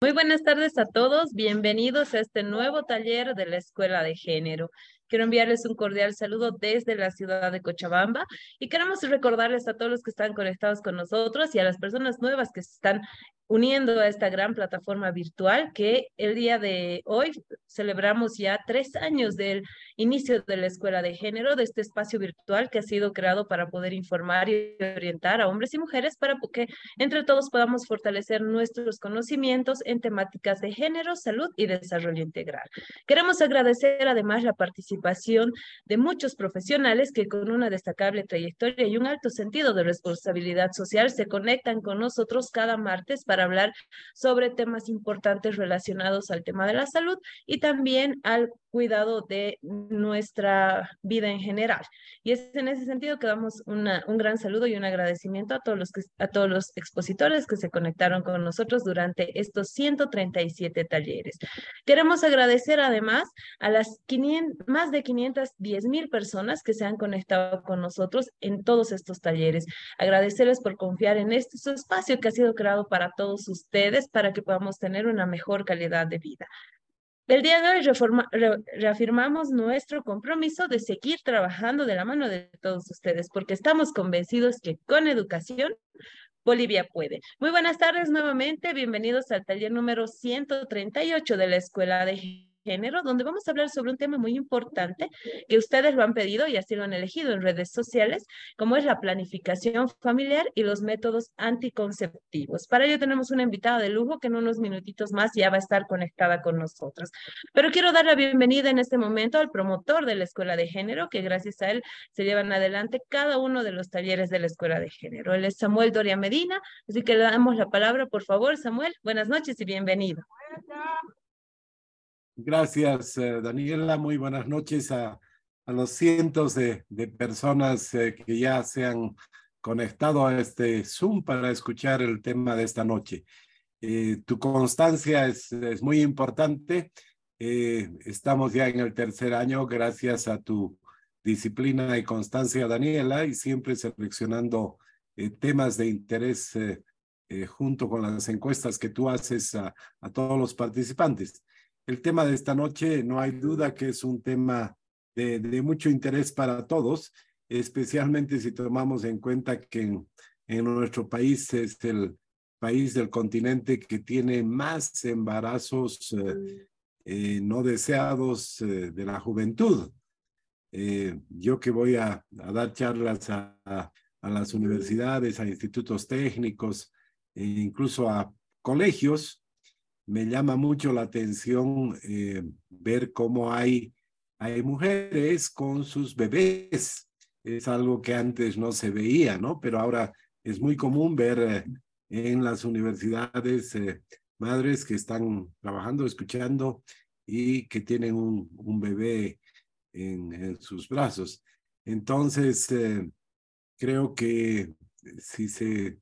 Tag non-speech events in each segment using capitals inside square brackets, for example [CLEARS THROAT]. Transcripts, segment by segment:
Muy buenas tardes a todos, bienvenidos a este nuevo taller de la Escuela de Género. Quiero enviarles un cordial saludo desde la ciudad de Cochabamba y queremos recordarles a todos los que están conectados con nosotros y a las personas nuevas que se están uniendo a esta gran plataforma virtual que el día de hoy celebramos ya tres años del inicio de la Escuela de Género, de este espacio virtual que ha sido creado para poder informar y orientar a hombres y mujeres para que entre todos podamos fortalecer nuestros conocimientos en temáticas de género, salud y desarrollo integral. Queremos agradecer además la participación de muchos profesionales que con una destacable trayectoria y un alto sentido de responsabilidad social se conectan con nosotros cada martes para hablar sobre temas importantes relacionados al tema de la salud y también al cuidado de nuestra vida en general. Y es en ese sentido que damos una, un gran saludo y un agradecimiento a todos, los que, a todos los expositores que se conectaron con nosotros durante estos 137 talleres. Queremos agradecer además a las 500, más de 510 mil personas que se han conectado con nosotros en todos estos talleres. Agradecerles por confiar en este espacio que ha sido creado para todos ustedes para que podamos tener una mejor calidad de vida. El día de hoy reafirmamos nuestro compromiso de seguir trabajando de la mano de todos ustedes, porque estamos convencidos que con educación Bolivia puede. Muy buenas tardes nuevamente, bienvenidos al taller número 138 de la Escuela de género, donde vamos a hablar sobre un tema muy importante que ustedes lo han pedido y así lo han elegido en redes sociales, como es la planificación familiar y los métodos anticonceptivos. Para ello tenemos una invitada de lujo que en unos minutitos más ya va a estar conectada con nosotros. Pero quiero dar la bienvenida en este momento al promotor de la Escuela de Género, que gracias a él se llevan adelante cada uno de los talleres de la Escuela de Género. Él es Samuel Doria Medina, así que le damos la palabra, por favor, Samuel. Buenas noches y bienvenido. Gracias, eh, Daniela. Muy buenas noches a, los cientos de, personas eh, que ya se han conectado a este Zoom para escuchar el tema de esta noche. Eh, tu constancia es, muy importante. estamos ya en el tercer año gracias a tu disciplina y constancia, Daniela, y siempre seleccionando temas de interés junto con las encuestas que tú haces a todos los participantes. El tema de esta noche no hay duda que es un tema de, mucho interés para todos, especialmente si tomamos en cuenta que en, nuestro país es el país del continente que tiene más embarazos eh, eh, no deseados eh, de la juventud. yo que voy a, dar charlas a, a, las universidades, a institutos técnicos, e incluso a colegios, me llama mucho la atención eh, ver cómo hay, hay mujeres con sus bebés. Es algo que antes no se veía, ¿no? Pero ahora es muy común ver eh, en las universidades eh, madres que están trabajando, escuchando y que tienen un, un bebé en, en, sus brazos. Entonces, creo que si se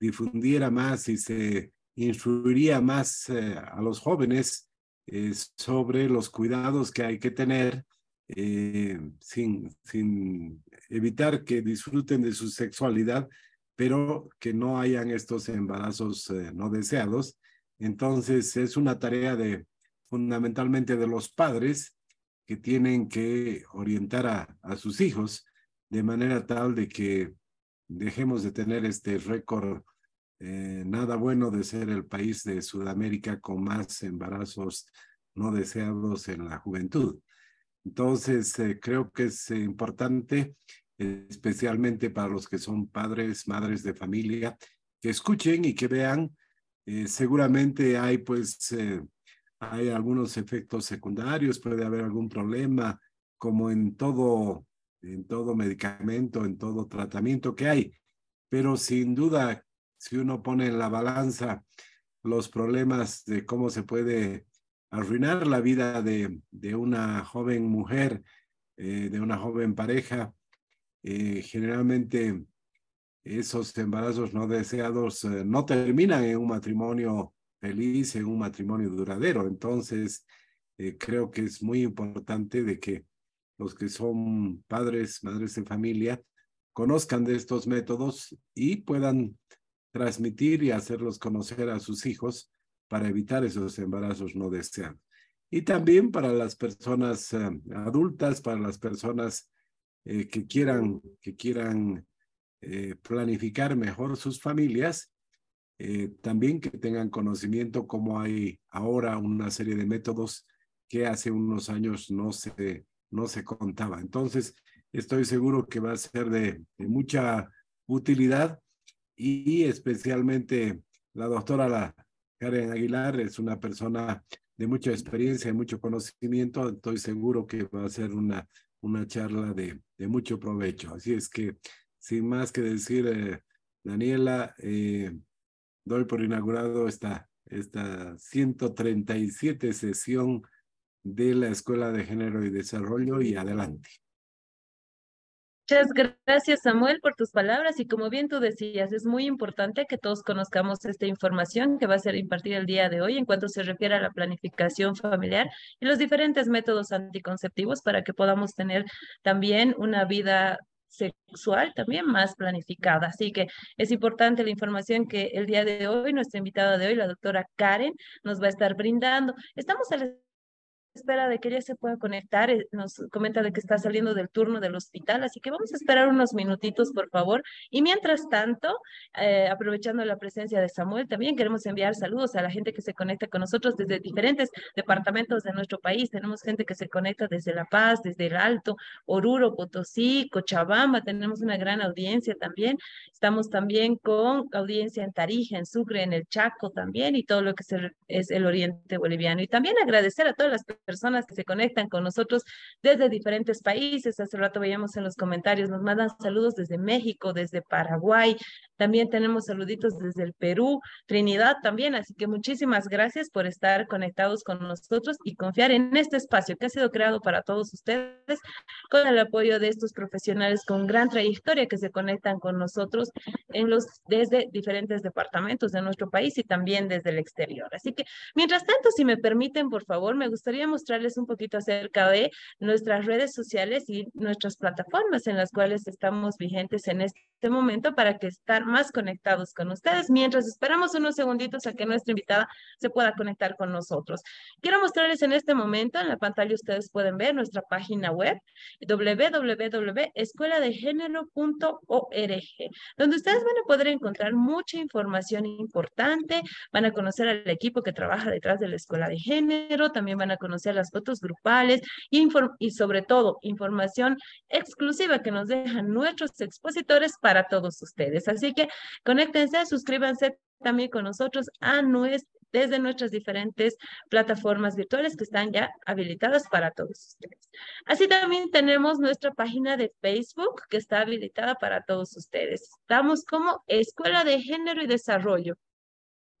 difundiera más, si se influiría más eh, a los jóvenes eh, sobre los cuidados que hay que tener eh, sin, sin evitar que disfruten de su sexualidad, pero que no hayan estos embarazos no deseados. Entonces es una tarea de fundamentalmente de los padres que tienen que orientar a, a sus hijos de manera tal de que dejemos de tener este récord eh, nada bueno de ser el país de Sudamérica con más embarazos no deseados en la juventud. Entonces, eh, creo que es importante, especialmente para los que son padres, madres de familia, que escuchen y que vean. Eh, seguramente hay, pues, hay algunos efectos secundarios, puede haber algún problema, como en todo, en todo medicamento, en todo tratamiento que hay. Pero sin duda si uno pone en la balanza los problemas de cómo se puede arruinar la vida de, de una joven mujer, eh, de una joven pareja, eh, generalmente esos embarazos no deseados eh, no terminan en un matrimonio feliz, en un matrimonio duradero. Entonces, creo que es muy importante de que los que son padres, madres de familia, conozcan de estos métodos y puedan transmitir y hacerlos conocer a sus hijos para evitar esos embarazos no deseados. Y también para las personas eh, adultas, para las personas eh, que quieran, que quieran eh, planificar mejor sus familias, también que tengan conocimiento como hay ahora una serie de métodos que hace unos años no se, no se contaba. Entonces, estoy seguro que va a ser de, de mucha utilidad y especialmente la doctora la Karen Aguilar es una persona de mucha experiencia y mucho conocimiento. Estoy seguro que va a ser una, una charla de, de mucho provecho. Así es que, sin más que decir, eh, Daniela, eh, doy por inaugurado esta, esta 137 sesión de la Escuela de Género y Desarrollo y adelante. Muchas gracias, Samuel, por tus palabras. Y como bien tú decías, es muy importante que todos conozcamos esta información que va a ser impartida el día de hoy en cuanto se refiere a la planificación familiar y los diferentes métodos anticonceptivos para que podamos tener también una vida sexual también más planificada. Así que es importante la información que el día de hoy, nuestra invitada de hoy, la doctora Karen, nos va a estar brindando. Estamos al espera de que ella se pueda conectar. Eh, nos comenta de que está saliendo del turno del hospital, así que vamos a esperar unos minutitos, por favor. Y mientras tanto, eh, aprovechando la presencia de Samuel, también queremos enviar saludos a la gente que se conecta con nosotros desde diferentes departamentos de nuestro país. Tenemos gente que se conecta desde La Paz, desde el Alto, Oruro, Potosí, Cochabamba. Tenemos una gran audiencia también. Estamos también con audiencia en Tarija, en Sucre, en el Chaco también y todo lo que es el oriente boliviano. Y también agradecer a todas las que se conectan con nosotros desde diferentes países. Hace rato veíamos en los comentarios, nos mandan saludos desde México, desde Paraguay, también tenemos saluditos desde el Perú, Trinidad también, así que muchísimas gracias por estar conectados con nosotros y confiar en este espacio que ha sido creado para todos ustedes con el apoyo de estos profesionales con gran trayectoria que se conectan con nosotros en los desde diferentes departamentos de nuestro país y también desde el exterior. Así que, mientras tanto, si me permiten, por favor, me gustaría mostrarles un poquito acerca de nuestras redes sociales y nuestras plataformas en las cuales estamos vigentes en este momento para que estar más conectados con ustedes mientras esperamos unos segunditos a que nuestra invitada se pueda conectar con nosotros. Quiero mostrarles en este momento, en la pantalla ustedes pueden ver nuestra página web www.escueladegénero.org, donde ustedes van a poder encontrar mucha información importante, van a conocer al equipo que trabaja detrás de la Escuela de Género, también van a conocer las fotos grupales y, y sobre todo información exclusiva que nos dejan nuestros expositores para todos ustedes. Así que conéctense, suscríbanse también con nosotros a desde nuestras diferentes plataformas virtuales que están ya habilitadas para todos ustedes. Así también tenemos nuestra página de Facebook que está habilitada para todos ustedes. Estamos como Escuela de Género y Desarrollo.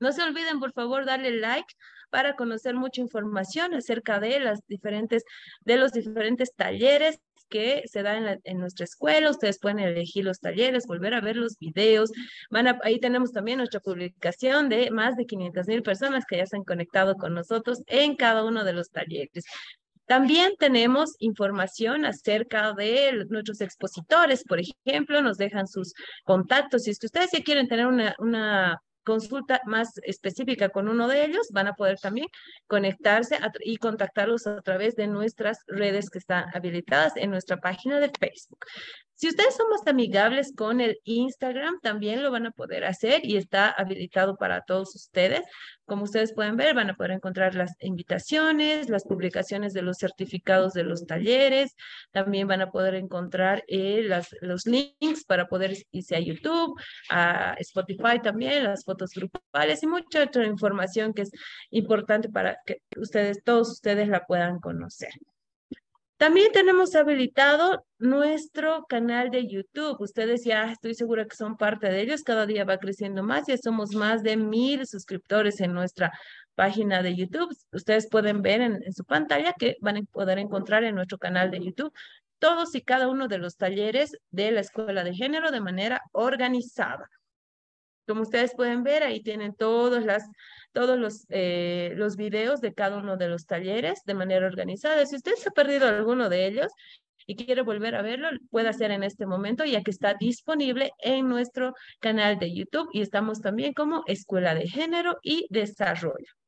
No se olviden, por favor, darle like para conocer mucha información acerca de las diferentes, de los diferentes talleres que se da en, nuestra escuela. Ustedes pueden elegir los talleres, volver a ver los videos. Van ahí tenemos también nuestra publicación de más de 500 mil personas que ya se han conectado con nosotros en cada uno de los talleres. También tenemos información acerca de nuestros expositores, por ejemplo, nos dejan sus contactos. Si es que ustedes ya quieren tener una, una consulta más específica con uno de ellos, van a poder también conectarse y contactarlos a través de nuestras redes que están habilitadas en nuestra página de Facebook. Si ustedes son más amigables con el Instagram, también lo van a poder hacer y está habilitado para todos ustedes. Como ustedes pueden ver, van a poder encontrar las invitaciones, las publicaciones de los certificados de los talleres. También van a poder encontrar eh, los links para poder irse a YouTube, a Spotify también, las fotos grupales y mucha otra información que es importante para que ustedes, todos ustedes la puedan conocer. También tenemos habilitado nuestro canal de YouTube. Ustedes ya estoy segura que son parte de ellos. Cada día va creciendo más. Ya somos más de mil suscriptores en nuestra página de YouTube. Ustedes pueden ver en, en su pantalla que van a poder encontrar en nuestro canal de YouTube todos y cada uno de los talleres de la Escuela de Género de manera organizada. Como ustedes pueden ver, ahí tienen las todos los, eh, los videos de cada uno de los talleres de manera organizada. Si usted se ha perdido alguno de ellos y quiere volver a verlo, puede hacer en este momento, ya que está disponible en nuestro canal de YouTube y estamos también como Escuela de Género y Desarrollo.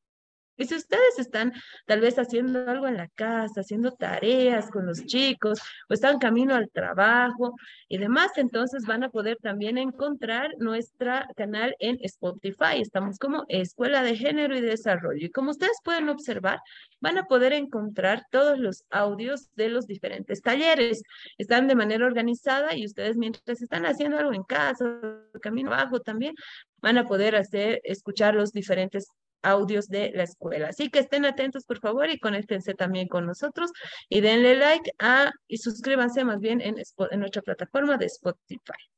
Y si ustedes están tal vez haciendo algo en la casa, haciendo tareas con los chicos, o están camino al trabajo y demás, entonces van a poder también encontrar nuestro canal en Spotify. Estamos como Escuela de Género y Desarrollo. Y como ustedes pueden observar, van a poder encontrar todos los audios de los diferentes talleres. Están de manera organizada y ustedes mientras están haciendo algo en casa, camino abajo también, van a poder hacer, escuchar los diferentes audios de la escuela. Así que estén atentos, por favor, y conéctense también con nosotros y denle like a, y suscríbanse más bien en, en nuestra plataforma de Spotify.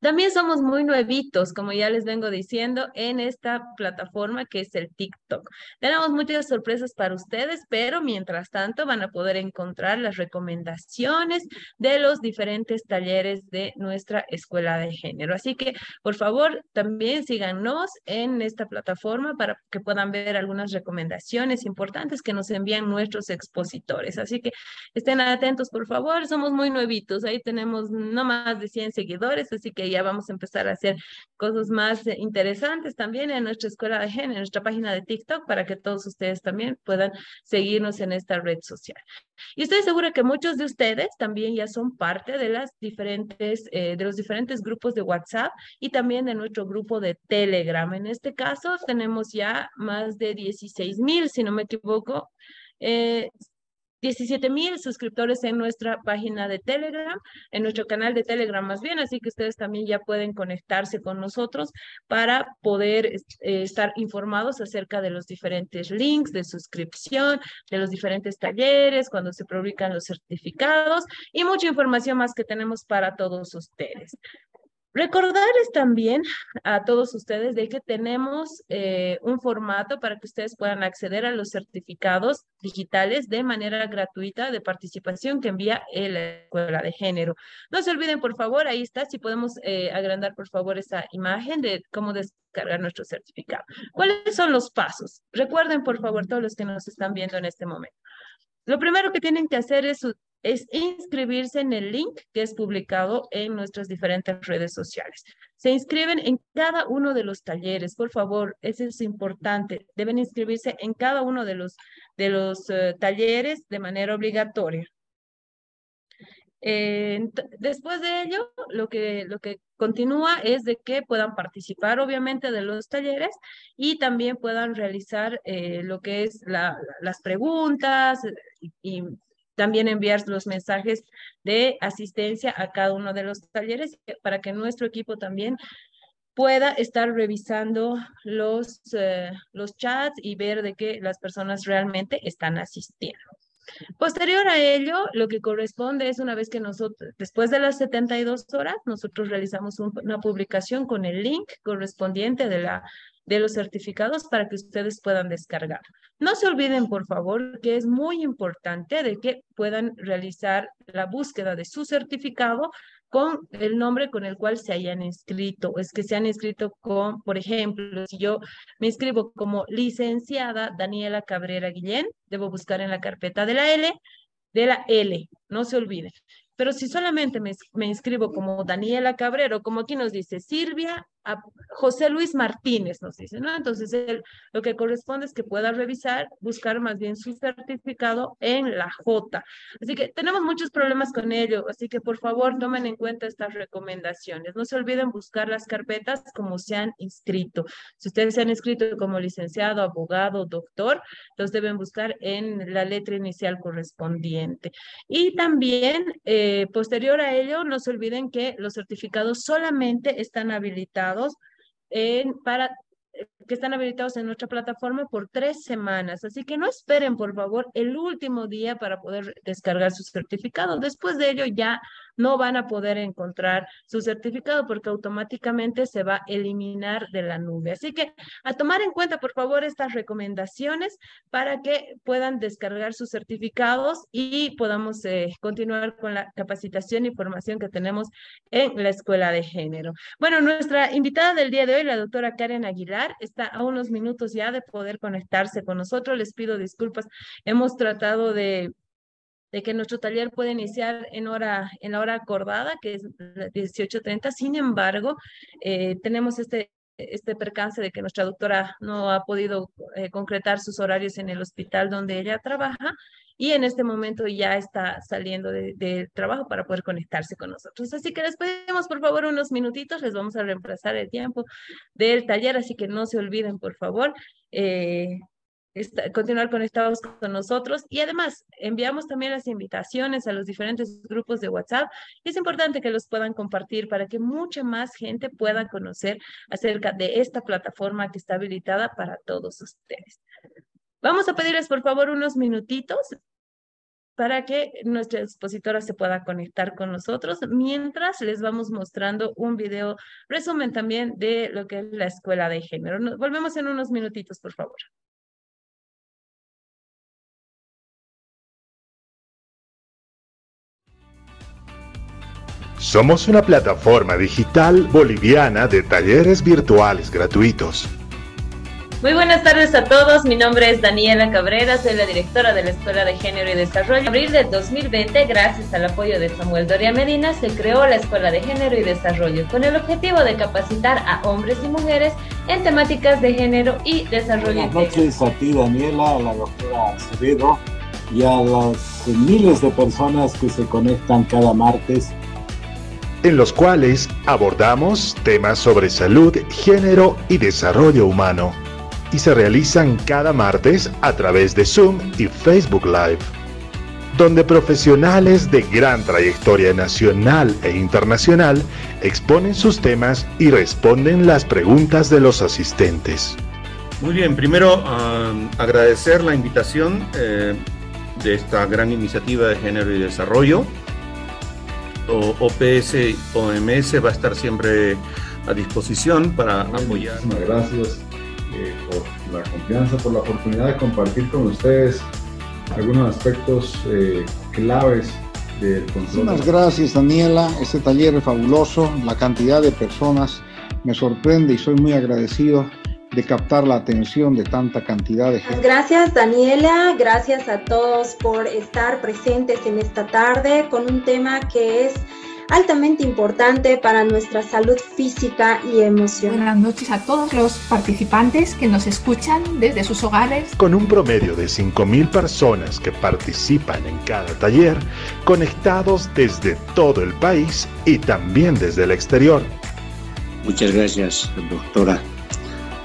También somos muy nuevitos, como ya les vengo diciendo, en esta plataforma que es el TikTok. Tenemos muchas sorpresas para ustedes, pero mientras tanto van a poder encontrar las recomendaciones de los diferentes talleres de nuestra escuela de género. Así que, por favor, también síganos en esta plataforma para que puedan ver algunas recomendaciones importantes que nos envían nuestros expositores. Así que estén atentos, por favor. Somos muy nuevitos. Ahí tenemos no más de 100 seguidores, así que ya vamos a empezar a hacer cosas más interesantes también en nuestra escuela de género, en nuestra página de TikTok, para que todos ustedes también puedan seguirnos en esta red social. Y estoy segura que muchos de ustedes también ya son parte de las diferentes, eh, de los diferentes grupos de WhatsApp y también de nuestro grupo de Telegram. En este caso tenemos ya más de 16 mil, si no me equivoco, eh, 17 mil suscriptores en nuestra página de Telegram, en nuestro canal de Telegram más bien, así que ustedes también ya pueden conectarse con nosotros para poder eh, estar informados acerca de los diferentes links de suscripción, de los diferentes talleres, cuando se publican los certificados y mucha información más que tenemos para todos ustedes. Recordarles también a todos ustedes de que tenemos eh, un formato para que ustedes puedan acceder a los certificados digitales de manera gratuita de participación que envía la Escuela de Género. No se olviden, por favor, ahí está, si podemos eh, agrandar, por favor, esa imagen de cómo descargar nuestro certificado. ¿Cuáles son los pasos? Recuerden, por favor, todos los que nos están viendo en este momento. Lo primero que tienen que hacer es es inscribirse en el link que es publicado en nuestras diferentes redes sociales. Se inscriben en cada uno de los talleres, por favor, eso es importante. Deben inscribirse en cada uno de los, de los eh, talleres de manera obligatoria. después de ello, lo que, lo que continúa es de que puedan participar obviamente de los talleres y también puedan realizar eh, lo que es las preguntas y también enviar los mensajes de asistencia a cada uno de los talleres para que nuestro equipo también pueda estar revisando los, eh, los chats y ver de que las personas realmente están asistiendo. Posterior a ello, lo que corresponde es una vez que nosotros, después de las 72 horas, nosotros realizamos una publicación con el link correspondiente de la de los certificados para que ustedes puedan descargar. No se olviden, por favor, que es muy importante de que puedan realizar la búsqueda de su certificado con el nombre con el cual se hayan inscrito. Es que se han inscrito con, por ejemplo, si yo me inscribo como licenciada Daniela Cabrera Guillén, debo buscar en la carpeta de la L, de la L, no se olviden. Pero si solamente me, me inscribo como Daniela Cabrero, como aquí nos dice Silvia José Luis Martínez, nos dice, ¿no? Entonces, él, lo que corresponde es que pueda revisar, buscar más bien su certificado en la J. Así que tenemos muchos problemas con ello, así que por favor tomen en cuenta estas recomendaciones. No se olviden buscar las carpetas como se han inscrito. Si ustedes se han inscrito como licenciado, abogado, doctor, los deben buscar en la letra inicial correspondiente. Y también, eh, posterior a ello, no se olviden que los certificados solamente están habilitados en, para que están habilitados en nuestra plataforma por tres semanas. Así que no esperen, por favor, el último día para poder descargar su certificado. Después de ello ya no van a poder encontrar su certificado porque automáticamente se va a eliminar de la nube. Así que a tomar en cuenta, por favor, estas recomendaciones para que puedan descargar sus certificados y podamos eh, continuar con la capacitación y formación que tenemos en la Escuela de Género. Bueno, nuestra invitada del día de hoy, la doctora Karen Aguilar, está a unos minutos ya de poder conectarse con nosotros. Les pido disculpas. Hemos tratado de de que nuestro taller puede iniciar en, hora, en la hora acordada, que es 18.30. Sin embargo, eh, tenemos este este percance de que nuestra doctora no ha podido eh, concretar sus horarios en el hospital donde ella trabaja y en este momento ya está saliendo del de trabajo para poder conectarse con nosotros. Así que les pedimos por favor unos minutitos, les vamos a reemplazar el tiempo del taller, así que no se olviden por favor. Eh, continuar conectados con nosotros y además enviamos también las invitaciones a los diferentes grupos de WhatsApp. Es importante que los puedan compartir para que mucha más gente pueda conocer acerca de esta plataforma que está habilitada para todos ustedes. Vamos a pedirles por favor unos minutitos para que nuestra expositora se pueda conectar con nosotros mientras les vamos mostrando un video resumen también de lo que es la escuela de género. Nos volvemos en unos minutitos, por favor. Somos una plataforma digital boliviana de talleres virtuales gratuitos. Muy buenas tardes a todos, mi nombre es Daniela Cabrera, soy la directora de la Escuela de Género y Desarrollo. En abril del 2020, gracias al apoyo de Samuel Doria Medina, se creó la Escuela de Género y Desarrollo con el objetivo de capacitar a hombres y mujeres en temáticas de género y desarrollo. Buenas noches a ti, Daniela, a la doctora Acevedo y a las miles de personas que se conectan cada martes en los cuales abordamos temas sobre salud, género y desarrollo humano, y se realizan cada martes a través de Zoom y Facebook Live, donde profesionales de gran trayectoria nacional e internacional exponen sus temas y responden las preguntas de los asistentes. Muy bien, primero agradecer la invitación eh, de esta gran iniciativa de género y desarrollo OPS OMS va a estar siempre a disposición para apoyar. Muchísimas gracias eh, por la confianza, por la oportunidad de compartir con ustedes algunos aspectos eh, claves del control. Muchas gracias Daniela, este taller es fabuloso, la cantidad de personas me sorprende y soy muy agradecido de captar la atención de tanta cantidad de gente. Gracias Daniela, gracias a todos por estar presentes en esta tarde con un tema que es altamente importante para nuestra salud física y emocional. Buenas noches a todos los participantes que nos escuchan desde sus hogares. Con un promedio de 5.000 personas que participan en cada taller, conectados desde todo el país y también desde el exterior. Muchas gracias, doctora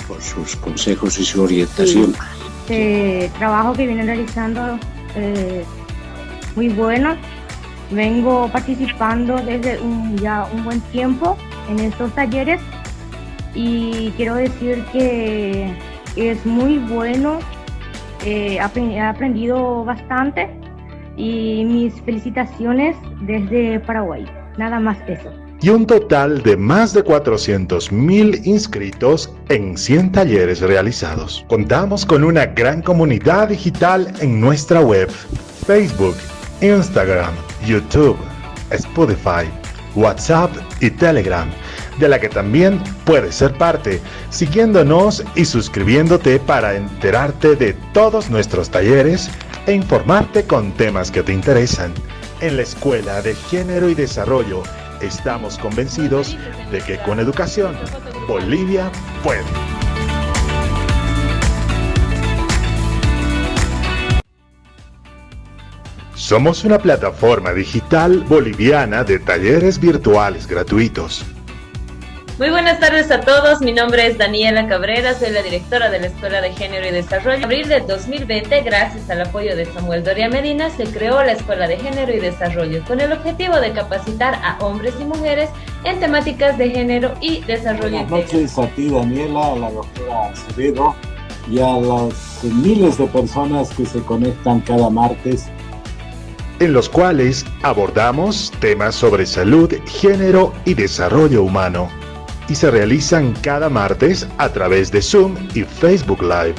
por sus consejos y su orientación. Este trabajo que viene realizando eh, muy bueno. Vengo participando desde ya un buen tiempo en estos talleres y quiero decir que es muy bueno. Eh, he aprendido bastante y mis felicitaciones desde Paraguay. Nada más eso y un total de más de 400.000 inscritos en 100 talleres realizados. Contamos con una gran comunidad digital en nuestra web, Facebook, Instagram, YouTube, Spotify, WhatsApp y Telegram, de la que también puedes ser parte, siguiéndonos y suscribiéndote para enterarte de todos nuestros talleres e informarte con temas que te interesan. En la Escuela de Género y Desarrollo Estamos convencidos de que con educación Bolivia puede. Somos una plataforma digital boliviana de talleres virtuales gratuitos muy buenas tardes a todos, mi nombre es Daniela Cabrera, soy la directora de la Escuela de Género y Desarrollo. En abril del 2020, gracias al apoyo de Samuel Doria Medina, se creó la Escuela de Género y Desarrollo con el objetivo de capacitar a hombres y mujeres en temáticas de género y desarrollo. Buenas noches a ti, Daniela, a la doctora Acevedo y a las miles de personas que se conectan cada martes en los cuales abordamos temas sobre salud, género y desarrollo humano y se realizan cada martes a través de Zoom y Facebook Live,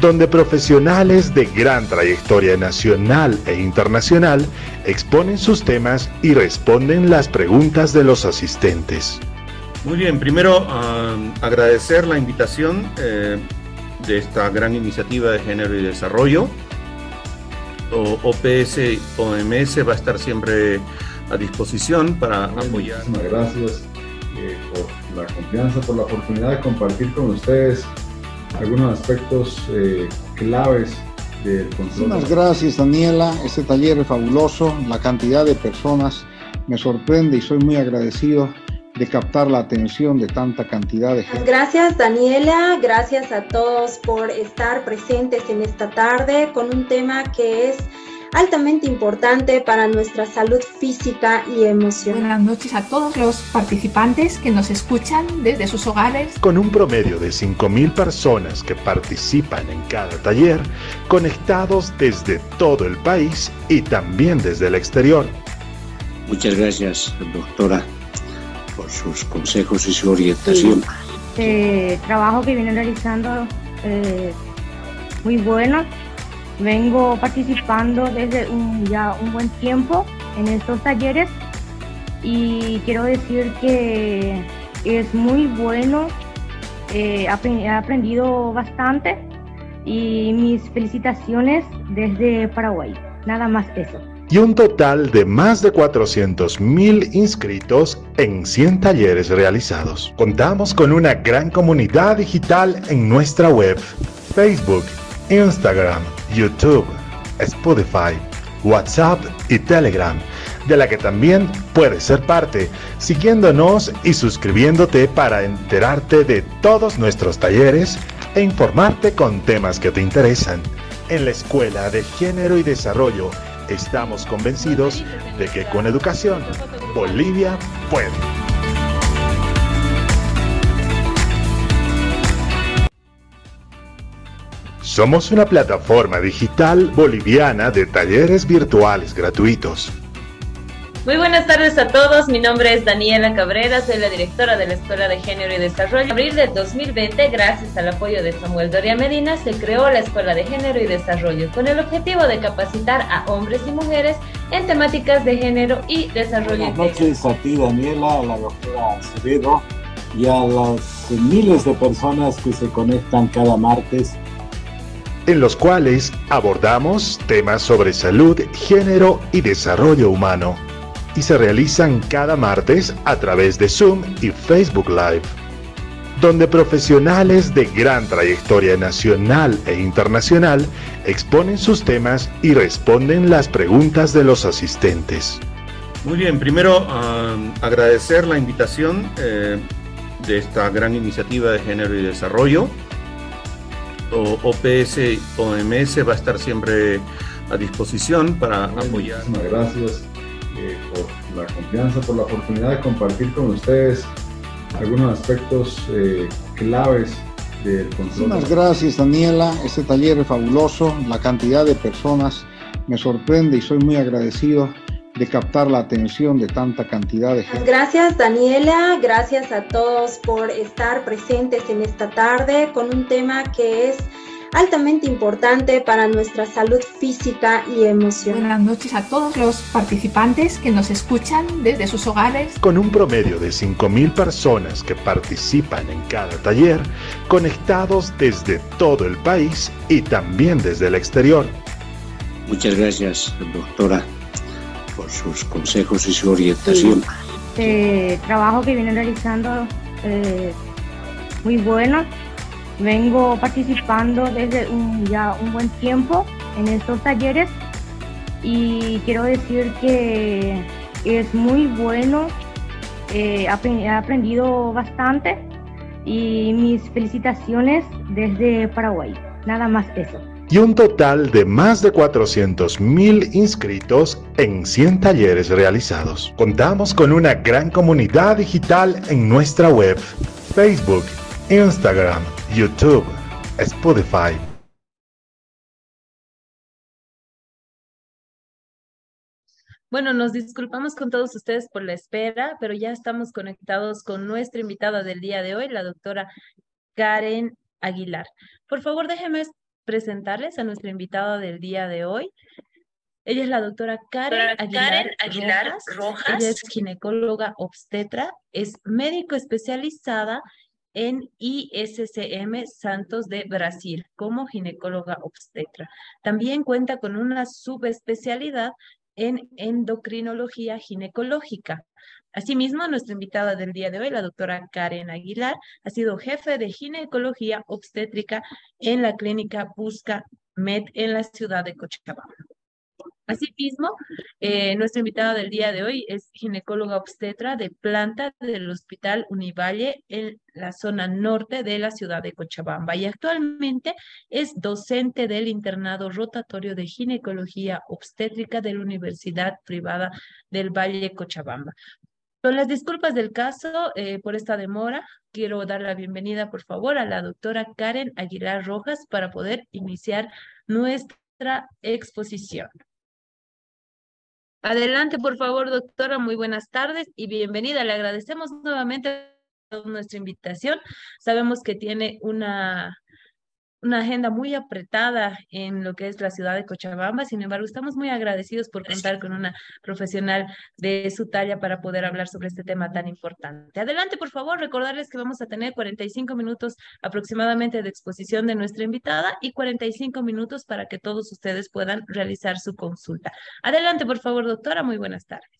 donde profesionales de gran trayectoria nacional e internacional exponen sus temas y responden las preguntas de los asistentes. Muy bien, primero agradecer la invitación eh, de esta gran iniciativa de género y desarrollo. OPS OMS va a estar siempre a disposición para apoyar. Muchísimas gracias eh, por la confianza, por la oportunidad de compartir con ustedes algunos aspectos eh, claves del control. Muchísimas gracias Daniela, este taller es fabuloso, la cantidad de personas me sorprende y soy muy agradecido de captar la atención de tanta cantidad de gente. Gracias Daniela, gracias a todos por estar presentes en esta tarde con un tema que es altamente importante para nuestra salud física y emocional. Buenas noches a todos los participantes que nos escuchan desde sus hogares. Con un promedio de 5.000 personas que participan en cada taller, conectados desde todo el país y también desde el exterior. Muchas gracias, doctora, sus consejos y su orientación. Este trabajo que vienen realizando eh, muy bueno. Vengo participando desde un, ya un buen tiempo en estos talleres y quiero decir que es muy bueno. eh, he aprendido bastante y mis felicitaciones desde Paraguay. Nada más eso. Y un total de más de 400.000 inscritos en 100 talleres realizados. Contamos con una gran comunidad digital en nuestra web, Facebook, Instagram, YouTube, Spotify, WhatsApp y Telegram, de la que también puedes ser parte, siguiéndonos y suscribiéndote para enterarte de todos nuestros talleres e informarte con temas que te interesan. En la Escuela de Género y Desarrollo estamos convencidos de que con educación Bolivia puede. Somos una plataforma digital boliviana de talleres virtuales gratuitos. Muy buenas tardes a todos, mi nombre es Daniela Cabrera, soy la directora de la Escuela de Género y Desarrollo. En abril del 2020, gracias al apoyo de Samuel Doria Medina, se creó la Escuela de Género y Desarrollo con el objetivo de capacitar a hombres y mujeres en temáticas de género y desarrollo Buenas noches a ti, Daniela, a la doctora Acevedo y a las miles de personas que se conectan cada martes. en los cuales abordamos temas sobre salud, género y desarrollo humano. Y se realizan cada martes a través de Zoom y Facebook Live, donde profesionales de gran trayectoria nacional e internacional exponen sus temas y responden las preguntas de los asistentes. Muy bien, primero ah, agradecer la invitación eh, de esta gran iniciativa de género y desarrollo. O- OPS OMS va a estar siempre a disposición para apoyar. Muchísimas gracias eh, por la confianza, por la oportunidad de compartir con ustedes algunos aspectos eh, claves del control. Muchísimas gracias Daniela, este taller es fabuloso, la cantidad de personas me sorprende y soy muy agradecido de captar la atención de tanta cantidad de gente. Gracias Daniela, gracias a todos por estar presentes en esta tarde con un tema que es altamente importante para nuestra salud física y emocional. Buenas noches a todos los participantes que nos escuchan desde sus hogares. Con un promedio de 5.000 personas que participan en cada taller, conectados desde todo el país y también desde el exterior. Muchas gracias, doctora, por sus consejos y su orientación. Este trabajo que vienen realizando eh, muy bueno. Vengo participando desde un, ya un buen tiempo en estos talleres y quiero decir que es muy bueno. eh, he aprendido bastante y mis felicitaciones desde Paraguay. Nada más eso. y un total de más de 400.000 inscritos en 100 talleres realizados. Contamos con una gran comunidad digital en nuestra web, Facebook, Instagram, YouTube, Spotify. Bueno, nos disculpamos con todos ustedes por la espera, pero ya estamos conectados con nuestra invitada del día de hoy, la doctora Karen Aguilar. Por favor, déjenme presentarles a nuestra invitada del día de hoy. Ella es la doctora Karen Aguilar, Karen Aguilar Rojas. Rojas. Ella es ginecóloga obstetra, es médico especializada en ISCM Santos de Brasil como ginecóloga obstetra. También cuenta con una subespecialidad en endocrinología ginecológica. Asimismo, nuestra invitada del día de hoy, la doctora Karen Aguilar, ha sido jefe de ginecología obstétrica en la clínica Busca Med en la ciudad de Cochabamba. Asimismo, eh, nuestra invitada del día de hoy es ginecóloga obstetra de planta del Hospital Univalle en la zona norte de la ciudad de Cochabamba y actualmente es docente del internado rotatorio de ginecología obstétrica de la Universidad Privada del Valle Cochabamba. Con las disculpas del caso eh, por esta demora, quiero dar la bienvenida, por favor, a la doctora Karen Aguilar Rojas para poder iniciar nuestra exposición. Adelante, por favor, doctora. Muy buenas tardes y bienvenida. Le agradecemos nuevamente nuestra invitación. Sabemos que tiene una una agenda muy apretada en lo que es la ciudad de Cochabamba. Sin embargo, estamos muy agradecidos por contar con una profesional de su talla para poder hablar sobre este tema tan importante. Adelante, por favor, recordarles que vamos a tener 45 minutos aproximadamente de exposición de nuestra invitada y 45 minutos para que todos ustedes puedan realizar su consulta. Adelante, por favor, doctora. Muy buenas tardes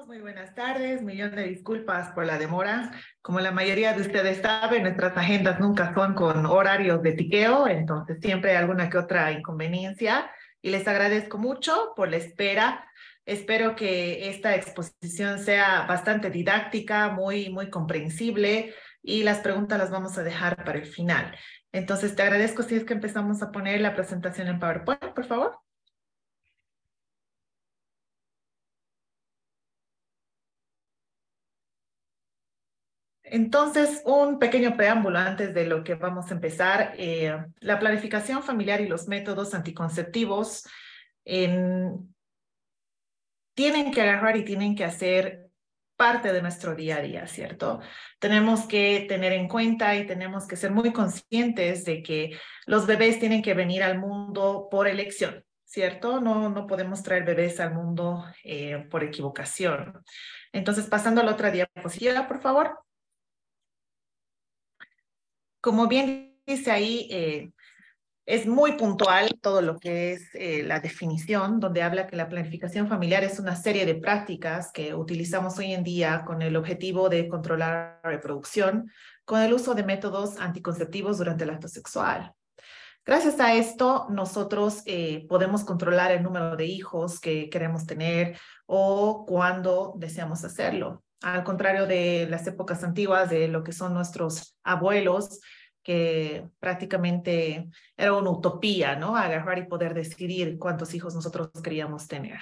todos, muy buenas tardes. Millón de disculpas por la demora. Como la mayoría de ustedes saben, nuestras agendas nunca son con horarios de tiqueo, entonces siempre hay alguna que otra inconveniencia. Y les agradezco mucho por la espera. Espero que esta exposición sea bastante didáctica, muy, muy comprensible y las preguntas las vamos a dejar para el final. Entonces, te agradezco si es que empezamos a poner la presentación en PowerPoint, por favor. Entonces, un pequeño preámbulo antes de lo que vamos a empezar. Eh, la planificación familiar y los métodos anticonceptivos tienen que agarrar y tienen que hacer parte de nuestro día a día, ¿cierto? Tenemos que tener en cuenta y tenemos que ser muy conscientes de que los bebés tienen que venir al mundo por elección, ¿cierto? No, no podemos traer bebés al mundo eh, por equivocación. Entonces, pasando a la otra diapositiva, por favor. Como bien dice ahí, eh, es muy puntual todo lo que es eh, la definición, donde habla que la planificación familiar es una serie de prácticas que utilizamos hoy en día con el objetivo de controlar la reproducción con el uso de métodos anticonceptivos durante el acto sexual. Gracias a esto, nosotros eh, podemos controlar el número de hijos que queremos tener o cuando deseamos hacerlo al contrario de las épocas antiguas, de lo que son nuestros abuelos, que prácticamente era una utopía, ¿no? Agarrar y poder decidir cuántos hijos nosotros queríamos tener.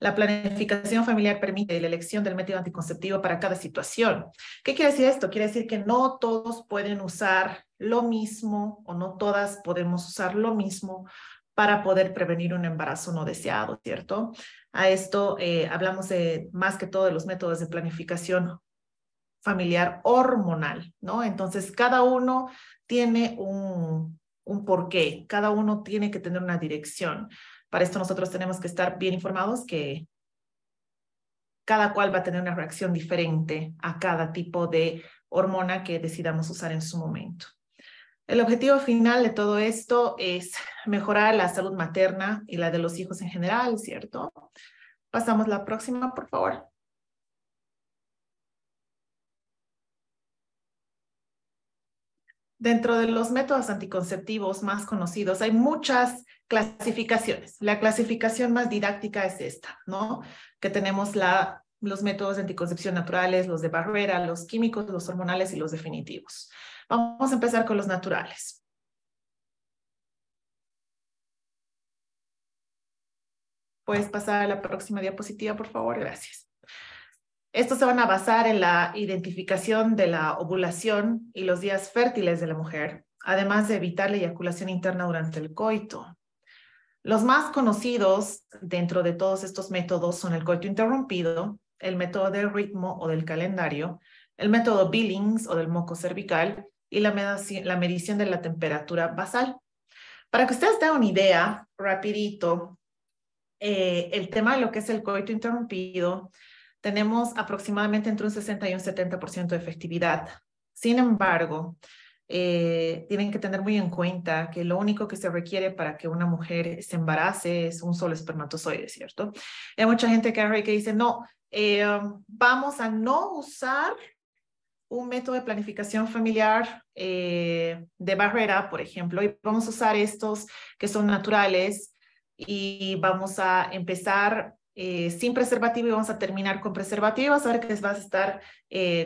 La planificación familiar permite la elección del método anticonceptivo para cada situación. ¿Qué quiere decir esto? Quiere decir que no todos pueden usar lo mismo o no todas podemos usar lo mismo para poder prevenir un embarazo no deseado, ¿cierto? A esto eh, hablamos de más que todo de los métodos de planificación familiar hormonal, ¿no? Entonces, cada uno tiene un, un porqué, cada uno tiene que tener una dirección. Para esto nosotros tenemos que estar bien informados que cada cual va a tener una reacción diferente a cada tipo de hormona que decidamos usar en su momento. El objetivo final de todo esto es mejorar la salud materna y la de los hijos en general, ¿cierto? Pasamos la próxima, por favor. Dentro de los métodos anticonceptivos más conocidos hay muchas clasificaciones. La clasificación más didáctica es esta, ¿no? Que tenemos los métodos de anticoncepción naturales, los de barrera, los químicos, los hormonales y los definitivos. Vamos a empezar con los naturales. Puedes pasar a la próxima diapositiva, por favor. Gracias. Estos se van a basar en la identificación de la ovulación y los días fértiles de la mujer, además de evitar la eyaculación interna durante el coito. Los más conocidos dentro de todos estos métodos son el coito interrumpido, el método del ritmo o del calendario, el método Billings o del moco cervical y la, medición, de la temperatura basal. Para que ustedes tengan una idea, rapidito, eh, el tema de lo que es el coito interrumpido, tenemos aproximadamente entre un 60 y un 70% de efectividad. Sin embargo, eh, tienen que tener muy en cuenta que lo único que se requiere para que una mujer se embarace es un solo espermatozoide, ¿cierto? Hay mucha gente que, que dice, no, eh, vamos a no usar un método de planificación familiar eh, de barrera, por ejemplo, y vamos a usar estos que son naturales y vamos a empezar sin preservativo y vamos a terminar con preservativo vas a ver que vas a estar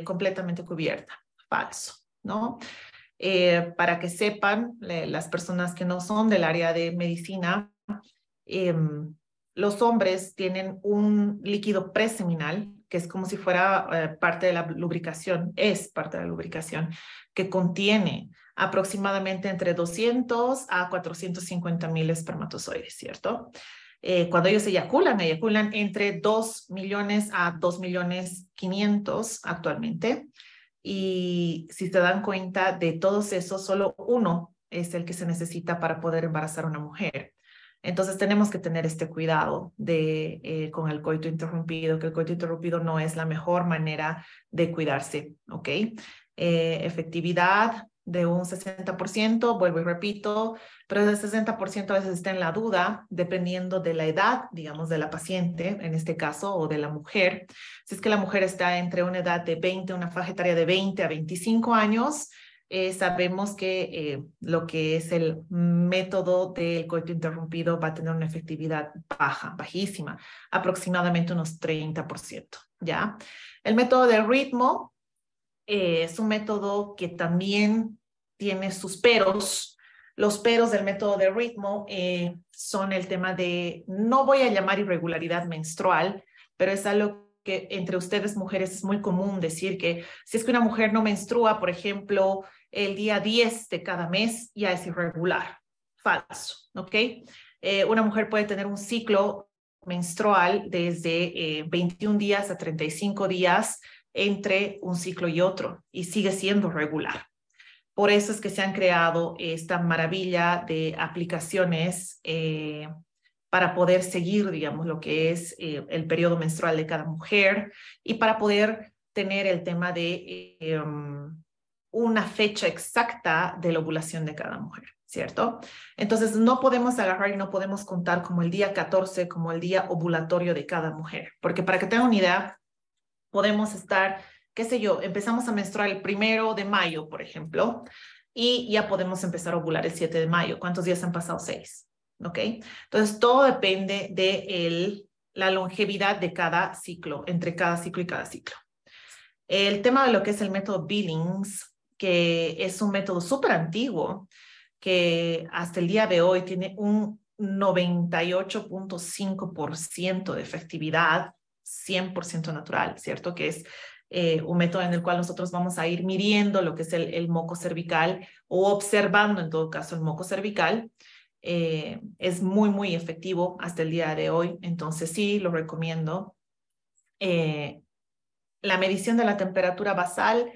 completamente cubierta. Falso, ¿no? Eh, para que sepan las personas que no son del área de medicina, em, los hombres tienen un líquido preseminal, que es como si fuera eh, parte de la lubricación, es parte de la lubricación, que contiene aproximadamente entre 200 a 450 mil espermatozoides, ¿cierto? Eh, cuando ellos eyaculan, eyaculan entre 2 millones a 2 millones 500 actualmente. Y si se dan cuenta de todos esos, solo uno es el que se necesita para poder embarazar a una mujer. Entonces tenemos que tener este cuidado de, eh, con el coito interrumpido, que el coito interrumpido no es la mejor manera de cuidarse, ¿ok? Eh, efectividad de un 60%, vuelvo y repito, pero ese 60% a veces está en la duda, dependiendo de la edad, digamos, de la paciente, en este caso, o de la mujer. Si es que la mujer está entre una edad de 20, una faja etaria de 20 a 25 años, eh, sabemos que eh, lo que es el método del coito interrumpido va a tener una efectividad baja, bajísima, aproximadamente unos 30%, ¿ya? El método del ritmo eh, es un método que también tiene sus peros. Los peros del método de ritmo eh, son el tema de, no voy a llamar irregularidad menstrual, pero es algo que entre ustedes mujeres es muy común decir que si es que una mujer no menstrua, por ejemplo, el día 10 de cada mes, ya es irregular. Falso, ¿ok? Eh, una mujer puede tener un ciclo menstrual desde 21 días a 35 días entre un ciclo y otro y sigue siendo regular. Por eso es que se han creado esta maravilla de aplicaciones eh, para poder seguir, digamos, lo que es eh, el periodo menstrual de cada mujer y para poder tener el tema de em, una fecha exacta de la ovulación de cada mujer, ¿cierto? Entonces, no podemos agarrar y no podemos contar como el día 14, como el día ovulatorio de cada mujer, porque para que tengan una idea, podemos estar, qué sé yo, empezamos a menstruar el primero de mayo, por ejemplo, y ya podemos empezar a ovular el 7 de mayo. ¿Cuántos días han pasado? Seis. ¿Ok? Entonces, todo depende de el, la longevidad de cada ciclo, entre cada ciclo y cada ciclo. El tema de lo que es el método Billings, que es un método súper antiguo, que hasta el día de hoy tiene un 98.5% de efectividad 100% natural, ¿cierto? Que es eh, un método en el cual nosotros vamos a ir midiendo lo que es el, moco cervical o observando en todo caso el moco cervical. Eh, es muy, muy efectivo hasta el día de hoy, entonces sí, lo recomiendo. Eh, la medición de la temperatura basal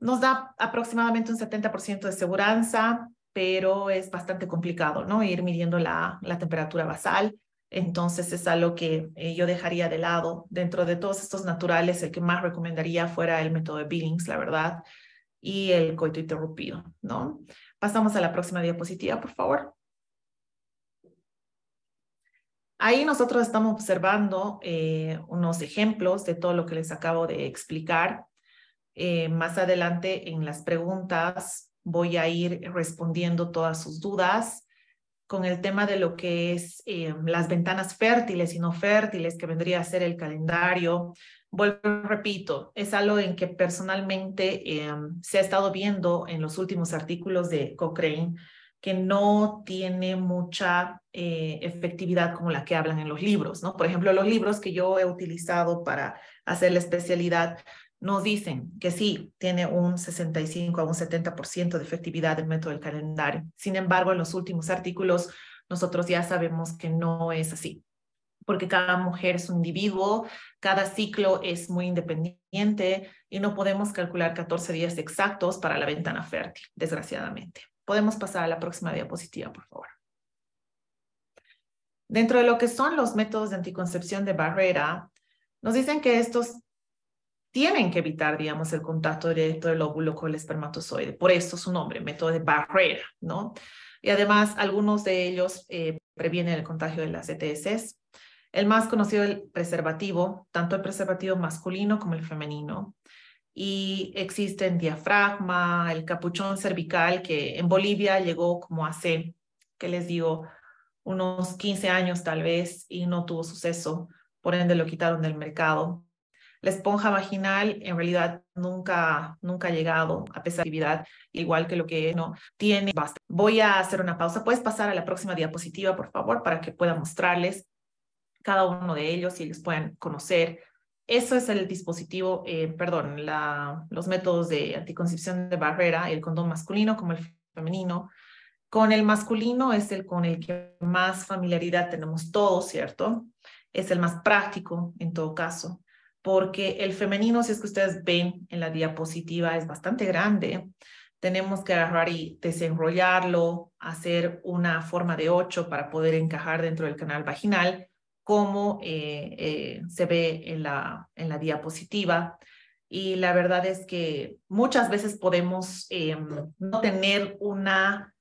nos da aproximadamente un 70% de seguridad, pero es bastante complicado, ¿no? Ir midiendo la, la temperatura basal. Entonces es algo que eh, yo dejaría de lado. Dentro de todos estos naturales, el que más recomendaría fuera el método de Billings, la verdad, y el coito interrumpido, ¿no? Pasamos a la próxima diapositiva, por favor. Ahí nosotros estamos observando eh, unos ejemplos de todo lo que les acabo de explicar. Eh, más adelante en las preguntas voy a ir respondiendo todas sus dudas con el tema de lo que es eh, las ventanas fértiles y no fértiles, que vendría a ser el calendario. Vuelvo, repito, es algo en que personalmente se ha estado viendo en los últimos artículos de Cochrane, que no tiene mucha eh, efectividad como la que hablan en los libros, ¿no? Por ejemplo, los libros que yo he utilizado para hacer la especialidad nos dicen que sí, tiene un 65 a un 70% de efectividad el método del calendario. Sin embargo, en los últimos artículos, nosotros ya sabemos que no es así, porque cada mujer es un individuo, cada ciclo es muy independiente y no podemos calcular 14 días exactos para la ventana fértil, desgraciadamente. Podemos pasar a la próxima diapositiva, por favor. Dentro de lo que son los métodos de anticoncepción de barrera, nos dicen que estos tienen que evitar, digamos, el contacto directo del óvulo con el espermatozoide. Por eso su nombre, método de barrera, ¿no? Y además, algunos de ellos eh, previenen el contagio de las ETS. El más conocido es el preservativo, tanto el preservativo masculino como el femenino. Y existen diafragma, el capuchón cervical, que en Bolivia llegó como hace, ¿qué les digo? Unos 15 años tal vez y no tuvo suceso, por ende lo quitaron del mercado. La esponja vaginal en realidad nunca, nunca ha llegado a pesar de actividad, igual que lo que no tiene. Basta. Voy a hacer una pausa. Puedes pasar a la próxima diapositiva, por favor, para que pueda mostrarles cada uno de ellos y les puedan conocer. Eso es el dispositivo, eh, perdón, los métodos de anticoncepción de barrera, el condón masculino como el femenino. Con el masculino es el con el que más familiaridad tenemos todos, ¿cierto? Es el más práctico en todo caso porque el femenino, si es que ustedes ven en la diapositiva, es bastante grande. Tenemos que agarrar y desenrollarlo, hacer una forma de ocho para poder encajar dentro del canal vaginal, como eh, eh, se ve en la, en la diapositiva. Y la verdad es que muchas veces podemos em, no tener una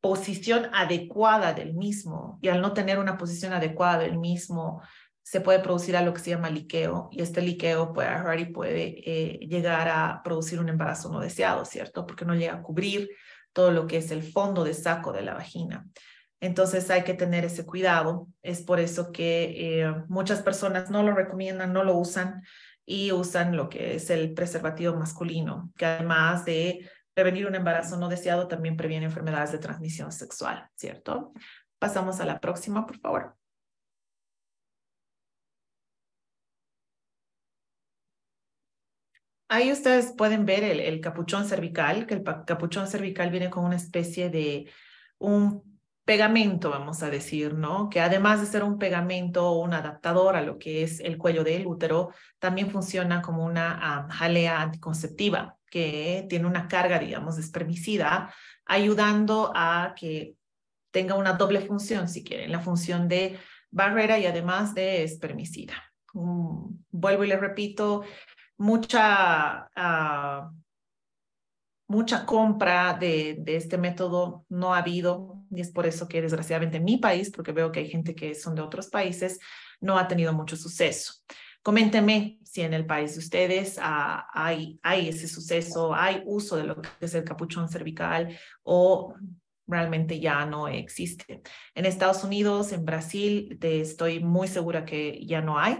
posición adecuada del mismo y al no tener una posición adecuada del mismo, se puede producir a lo que se llama liqueo y este liqueo puede puede eh, llegar a producir un embarazo no deseado, ¿cierto? Porque no llega a cubrir todo lo que es el fondo de saco de la vagina. Entonces hay que tener ese cuidado. Es por eso que eh, muchas personas no lo recomiendan, no lo usan y usan lo que es el preservativo masculino, que además de prevenir un embarazo no deseado, también previene enfermedades de transmisión sexual, ¿cierto? Pasamos a la próxima, por favor. Ahí ustedes pueden ver el, capuchón cervical, que el capuchón cervical viene con una especie de un pegamento, vamos a decir, ¿no? Que además de ser un pegamento o un adaptador a lo que es el cuello del útero, también funciona como una jalea anticonceptiva que tiene una carga, digamos, espermicida, ayudando a que tenga una doble función, si quieren, la función de barrera y además de espermicida. Mm, vuelvo y le repito, mucha, ah, mucha compra de, de, este método no ha habido y es por eso que desgraciadamente en mi país, porque veo que hay gente que son de otros países, no ha tenido mucho suceso. Coméntenme si en el país de ustedes hay, hay ese suceso, hay uso de lo que es el capuchón cervical o realmente ya no existe. En Estados Unidos, en Brasil, estoy muy segura que ya no hay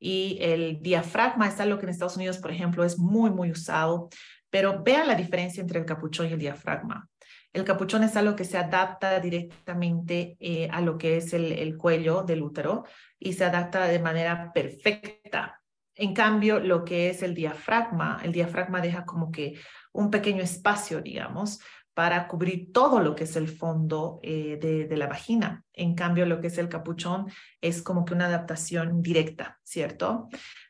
y el diafragma es algo que en Estados Unidos, por ejemplo, es muy, muy usado, pero vean la diferencia entre el capuchón y el diafragma. El capuchón es algo que se adapta directamente eh, a lo que es el, el cuello del útero y se adapta de manera perfecta. En cambio, lo que es el diafragma, el diafragma deja como que un pequeño espacio, digamos, para cubrir todo lo que es el fondo eh, de, la vagina. En cambio, lo que es el capuchón es como que una adaptación directa, ¿cierto?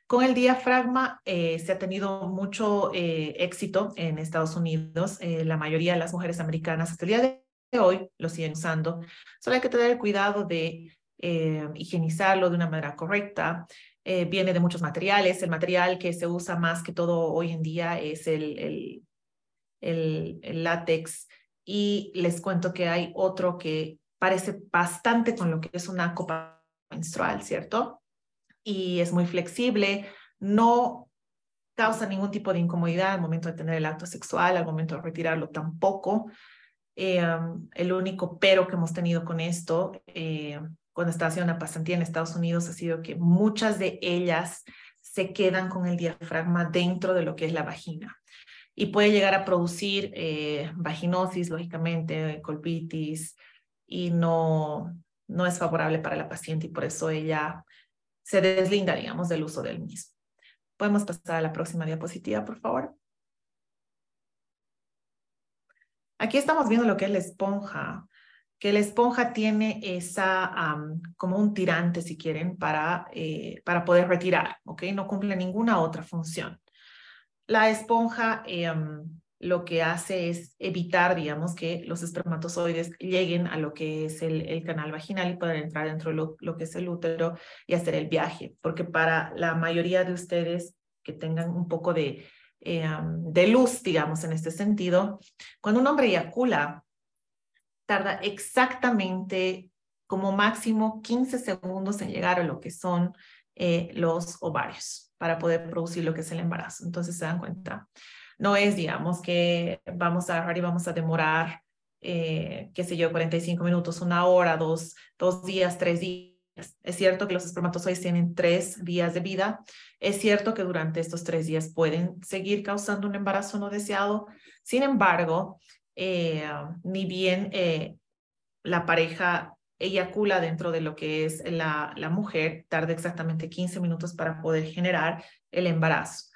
Con el diafragma eh, se ha tenido mucho eh, éxito en Estados Unidos. la mayoría de las mujeres americanas hasta el día de hoy lo siguen usando. Solo hay que tener el cuidado de higienizarlo de una manera correcta. viene de muchos materiales. El material que se usa más que todo hoy en día es el el, látex y les cuento que hay otro que parece bastante con lo que es una copa menstrual, ¿cierto? Y es muy flexible, no causa ningún tipo de incomodidad al momento de tener el acto sexual, al momento de retirarlo tampoco. Eh, um, el único pero que hemos tenido con esto, eh, cuando estaba haciendo una pasantía en Estados Unidos, ha sido que muchas de ellas se quedan con el diafragma dentro de lo que es la vagina y puede llegar a producir eh, vaginosis, lógicamente, colpitis, y no, no es favorable para la paciente y por eso ella se deslinda, digamos, del uso del mismo. Podemos pasar a la próxima diapositiva, por favor. Aquí estamos viendo lo que es la esponja, que la esponja tiene esa, como un tirante, si quieren, para, eh, para poder retirar, ¿ok? No cumple ninguna otra función. La esponja em, lo que hace es evitar, digamos, que los espermatozoides lleguen a lo que es el, canal vaginal y puedan entrar dentro de lo, que es el útero y hacer el viaje, porque para la mayoría de ustedes que tengan un poco de, eh, de luz, digamos, en este sentido. Cuando un hombre eyacula, tarda exactamente como máximo 15 segundos en llegar a lo que son eh, los ovarios para poder producir lo que es el embarazo. Entonces se dan cuenta. No es, digamos, que vamos a agarrar y vamos a demorar, eh, qué sé yo, 45 minutos, una hora, dos, dos días, tres días. Es cierto que los espermatozoides tienen tres días de vida. Es cierto que durante estos tres días pueden seguir causando un embarazo no deseado. Sin embargo, eh, ni bien eh, la pareja eyacula dentro de lo que es la, la mujer, tarda exactamente 15 minutos para poder generar el embarazo.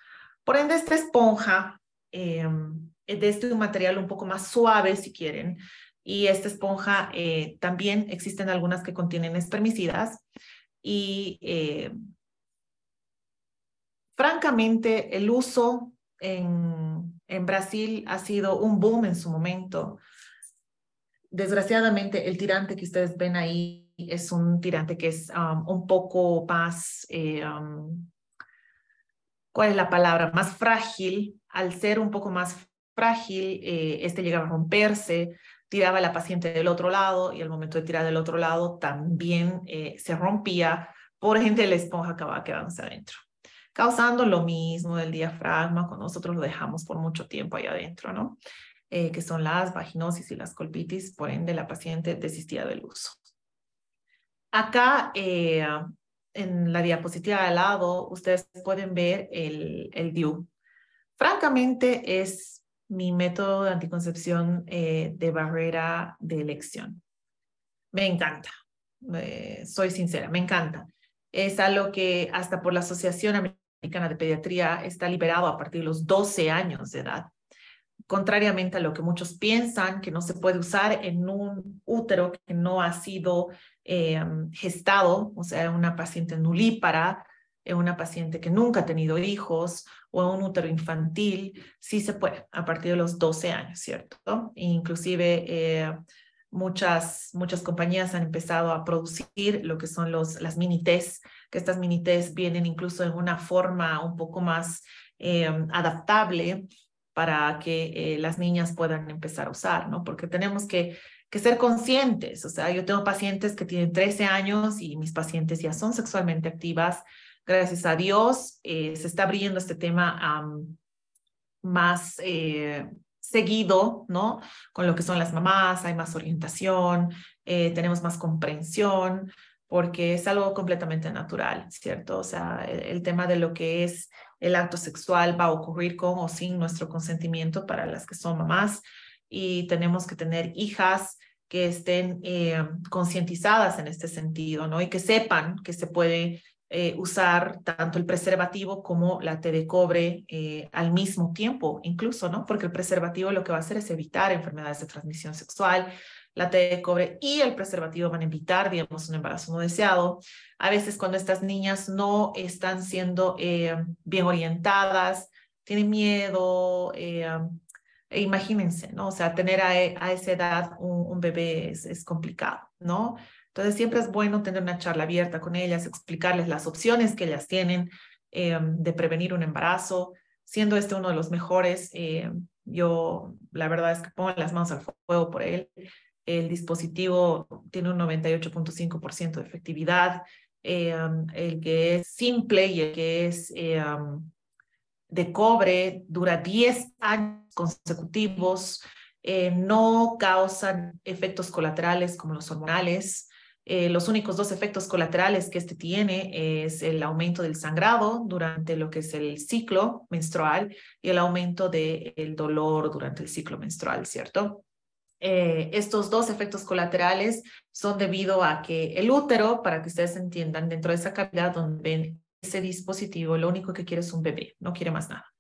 Por ende, esta esponja eh, de este material un poco más suave, si quieren, y esta esponja eh, también existen algunas que contienen espermicidas y eh, francamente el uso en, en Brasil ha sido un boom en su momento desgraciadamente el tirante que ustedes ven ahí es un tirante que es um, un poco más, um, ¿cuál es la palabra? Más frágil. Al ser un poco más frágil, eh, este llegaba a romperse, tiraba la paciente del otro lado y al momento de tirar del otro lado también eh, se rompía, por ende la esponja acababa quedándose adentro, causando lo mismo del diafragma cuando nosotros lo dejamos por mucho tiempo ahí adentro, ¿no? Eh, que son las vaginosis y las colpitis, por ende la paciente desistía del uso. Acá, en la diapositiva de al lado, ustedes pueden ver el, el DIU. Francamente, es mi método de anticoncepción eh, de barrera de elección. Me encanta, soy sincera, me encanta. Es algo que hasta por la Asociación Americana de Pediatría está liberado a partir de los 12 años de edad contrariamente a lo que muchos piensan, que no se puede usar en un útero que no ha sido eh, gestado, o sea, una paciente nulípara, en una paciente que nunca ha tenido hijos o en un útero infantil, sí se puede a partir de los 12 años, ¿cierto? inclusive eh, muchas, muchas compañías han empezado a producir lo que son los, las mini test, que estas mini test vienen incluso en una forma un poco más eh, adaptable para que eh, las niñas puedan empezar a usar, ¿no? Porque tenemos que, que ser conscientes. O sea, yo tengo pacientes que tienen 13 años y mis pacientes ya son sexualmente activas. Gracias a Dios eh, se está abriendo este tema más eh, seguido, ¿no? Con lo que son las mamás, hay más orientación, tenemos más comprensión, porque es algo completamente natural, ¿cierto? O sea, el tema de lo que es el acto sexual va a ocurrir con o sin nuestro consentimiento para las que son mamás y tenemos que tener hijas que estén eh, concientizadas en este sentido, ¿no? Y que sepan que se puede eh, usar tanto el preservativo como la T de cobre eh, al mismo tiempo, incluso, ¿no? Porque el preservativo lo que va a hacer es evitar enfermedades de transmisión sexual, la T de cobre y el preservativo van a evitar, digamos, un embarazo no deseado. A veces cuando estas niñas no están siendo eh, bien orientadas, tienen miedo, eh, e imagínense, ¿no? O sea, tener a, a esa edad un, bebé es, es, complicado, ¿no? Entonces siempre es bueno tener una charla abierta con ellas, explicarles las opciones que ellas tienen eh, de prevenir un embarazo, siendo este uno de los mejores. yo la verdad es que pongo las manos al fuego por él el dispositivo tiene un 98.5% de efectividad, eh, el que es simple y el que es eh, de cobre dura 10 años consecutivos, eh, no causan efectos colaterales como los hormonales. Los únicos dos efectos colaterales que este tiene es el aumento del sangrado durante lo que es el ciclo menstrual y el aumento del dolor durante el ciclo menstrual, ¿cierto? Eh, estos dos efectos colaterales son debido a que el útero, para que ustedes entiendan, dentro de esa cavidad donde ven ese dispositivo, lo único que quiere es un bebé, no quiere más nada.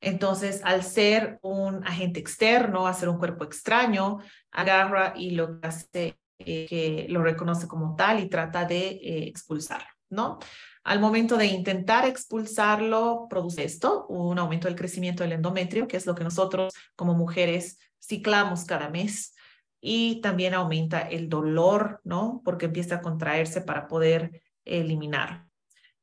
Entonces, al ser un agente externo, hacer un cuerpo extraño, agarra y lo hace eh, que lo reconoce como tal y trata de eh, expulsarlo, ¿no? Al momento de intentar expulsarlo, produce esto, un aumento del crecimiento del endometrio, que es lo que nosotros como mujeres ciclamos cada mes y también aumenta el dolor, ¿no? Porque empieza a contraerse para poder eliminar.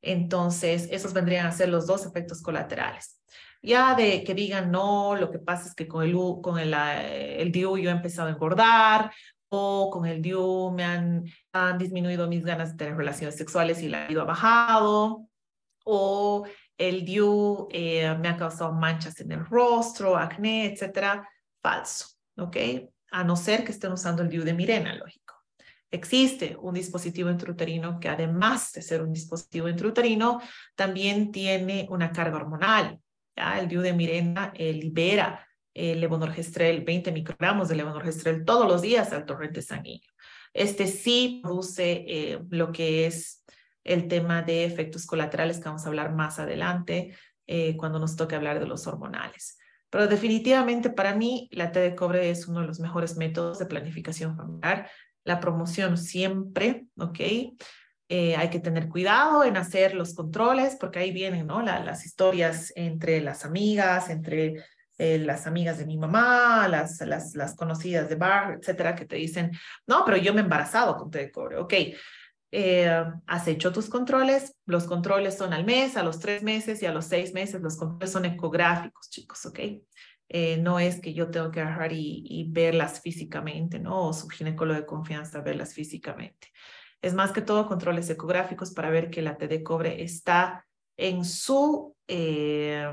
Entonces, esos vendrían a ser los dos efectos colaterales. Ya de que digan, no, lo que pasa es que con el, con el, el DIU yo he empezado a engordar, con el DIU me han, disminuido mis ganas de tener relaciones sexuales y la ha bajado, o el DIU eh, me ha causado manchas en el rostro, acné, etcétera. Falso, ¿ok? A no ser que estén usando el DIU de Mirena, lógico. Existe un dispositivo intrauterino que además de ser un dispositivo intrauterino, también tiene una carga hormonal. ¿ya? El DIU de Mirena eh, libera el levonorgestrel, 20 microgramos de levonorgestrel todos los días al torrente sanguíneo. Este sí produce eh, lo que es el tema de efectos colaterales que vamos a hablar más adelante eh, cuando nos toque hablar de los hormonales. Pero definitivamente para mí la T de cobre es uno de los mejores métodos de planificación familiar. La promoción siempre, ¿ok? Eh, hay que tener cuidado en hacer los controles porque ahí vienen ¿no? las historias entre las amigas, entre eh, las amigas de mi mamá, las, las, las conocidas de bar, etcétera, que te dicen, no, pero yo me he embarazado con té de cobre. Ok, eh, has hecho tus controles, los controles son al mes, a los tres meses y a los seis meses, los controles son ecográficos, chicos, ¿ok? Eh, no es que yo tengo que y, y, verlas físicamente, ¿no? O su ginecólogo de confianza verlas físicamente. Es más que todo controles ecográficos para ver que la T de cobre está en su, eh,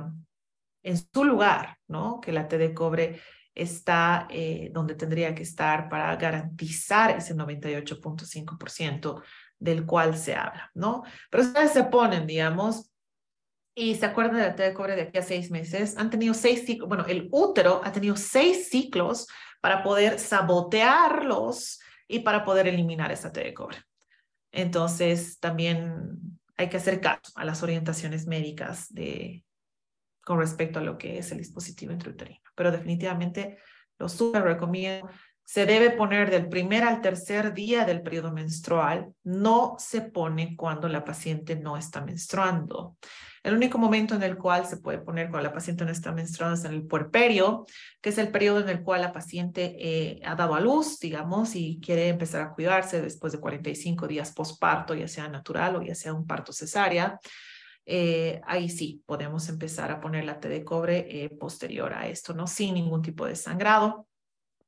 en su lugar, ¿no? Que la T de cobre está eh, donde tendría que estar para garantizar ese 98.5% del cual se habla, ¿no? Pero ustedes se ponen, digamos, y se acuerdan de la T de cobre de aquí a seis meses, han tenido seis ciclos, bueno, el útero ha tenido seis ciclos para poder sabotearlos y para poder eliminar esa T de cobre. Entonces, también hay que hacer caso a las orientaciones médicas de, con respecto a lo que es el dispositivo intrauterino. Pero definitivamente lo súper recomiendo se debe poner del primer al tercer día del periodo menstrual, no se pone cuando la paciente no está menstruando. El único momento en el cual se puede poner cuando la paciente no está menstruando es en el puerperio, que es el periodo en el cual la paciente eh, ha dado a luz, digamos, y quiere empezar a cuidarse después de 45 días posparto, ya sea natural o ya sea un parto cesárea. Eh, ahí sí podemos empezar a poner la T de cobre eh, posterior a esto, ¿no? Sin ningún tipo de sangrado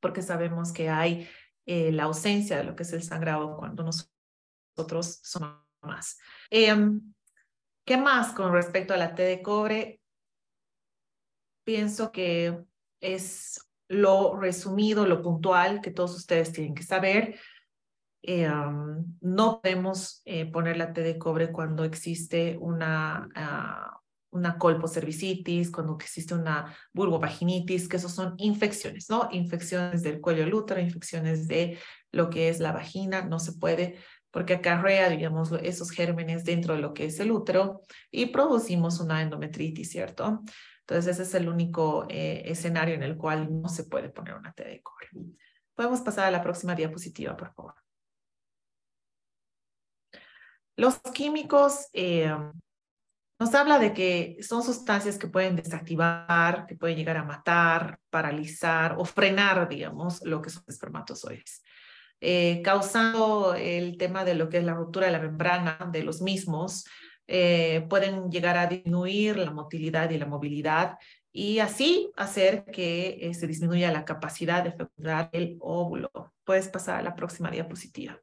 porque sabemos que hay eh, la ausencia de lo que es el sangrado cuando nosotros somos más. Em, ¿Qué más con respecto a la T de cobre? Pienso que es lo resumido, lo puntual que todos ustedes tienen que saber. Em, no podemos eh, poner la T de cobre cuando existe una, ah, una colpocervicitis, cuando existe una vulvovaginitis, que esos son infecciones, ¿no? Infecciones del cuello del útero, infecciones de lo que es la vagina, no se puede porque acarrea, digamos, esos gérmenes dentro de lo que es el útero y producimos una endometritis, ¿cierto? Entonces ese es el único eh, escenario en el cual no se puede poner una T de cobre. Podemos pasar a la próxima diapositiva, por favor. Los químicos eh, nos habla de que son sustancias que pueden desactivar, que pueden llegar a matar, paralizar o frenar, digamos, lo que son espermatozoides, eh, causando el tema de lo que es la ruptura de la membrana de los mismos, eh, pueden llegar a disminuir la motilidad y la movilidad y así hacer que eh, se disminuya la capacidad de fecundar el óvulo. Puedes pasar a la próxima diapositiva.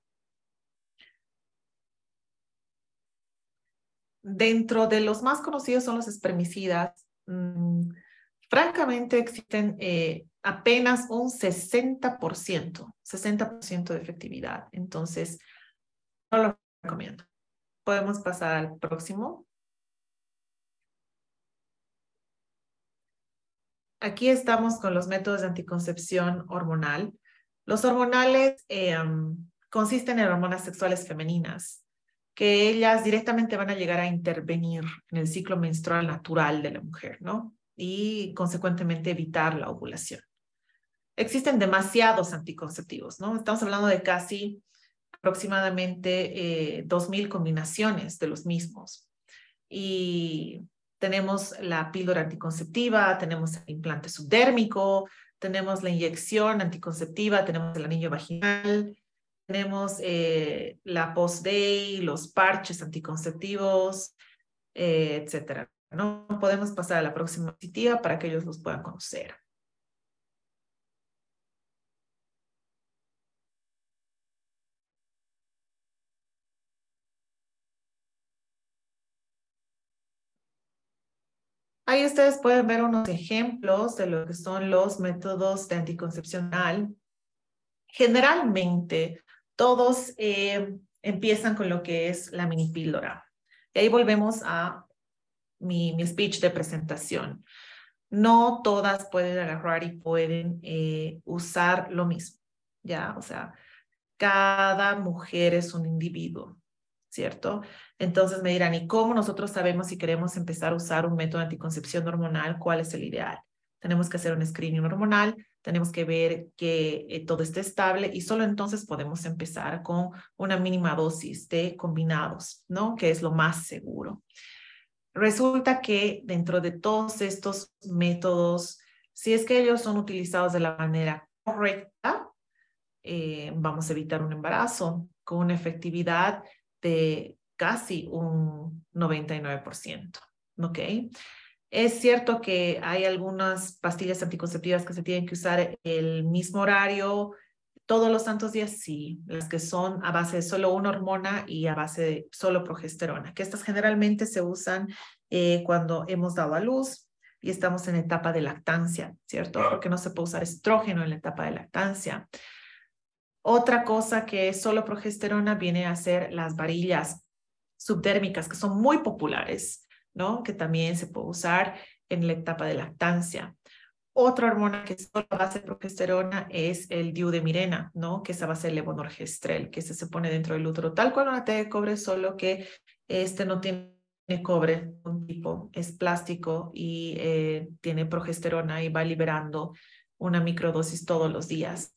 Dentro de los más conocidos son los espermicidas. Mm, francamente, existen eh, apenas un 60%, 60% de efectividad. Entonces, no lo recomiendo. Podemos pasar al próximo. Aquí estamos con los métodos de anticoncepción hormonal. Los hormonales eh, consisten en hormonas sexuales femeninas que ellas directamente van a llegar a intervenir en el ciclo menstrual natural de la mujer, ¿no? Y consecuentemente evitar la ovulación. Existen demasiados anticonceptivos, ¿no? Estamos hablando de casi aproximadamente eh, 2.000 combinaciones de los mismos. Y tenemos la píldora anticonceptiva, tenemos el implante subdérmico, tenemos la inyección anticonceptiva, tenemos el anillo vaginal, tenemos eh, la post-day, los parches anticonceptivos, eh, etcétera. No podemos pasar a la próxima diapositiva para que ellos los puedan conocer. Ahí ustedes pueden ver unos ejemplos de lo que son los métodos de anticoncepción anal. Generalmente, todos eh, empiezan con lo que es la mini píldora. Y ahí volvemos a mi, mi speech de presentación. No todas pueden agarrar y pueden eh, usar lo mismo, ¿ya? O sea, cada mujer es un individuo. ¿cierto? Entonces me dirán, ¿y cómo nosotros sabemos si queremos empezar a usar un método de anticoncepción hormonal? ¿Cuál es el ideal? Tenemos que hacer un screening hormonal, tenemos que ver que eh, todo esté estable y solo entonces podemos empezar con una mínima dosis de combinados, ¿no? Que es lo más seguro. Resulta que dentro de todos estos métodos, si es que ellos son utilizados de la manera correcta, eh, vamos a evitar un embarazo con una efectividad de casi un 99%. ¿Ok? Es cierto que hay algunas pastillas anticonceptivas que se tienen que usar el mismo horario todos los santos días, sí, las que son a base de solo una hormona y a base de solo progesterona, que estas generalmente se usan eh, cuando hemos dado a luz y estamos en etapa de lactancia, ¿cierto? Porque no se puede usar estrógeno en la etapa de lactancia. Otra cosa que es solo progesterona viene a ser las varillas subdérmicas, que son muy populares, ¿no? Que también se puede usar en la etapa de lactancia. Otra hormona que solo a base de progesterona es el diu de mirena, ¿no? Que es a base de levonorgestrel, que se, pone dentro del útero, tal cual una T de cobre, solo que este no tiene cobre, un tipo, es plástico y eh, tiene progesterona y va liberando una microdosis todos los días.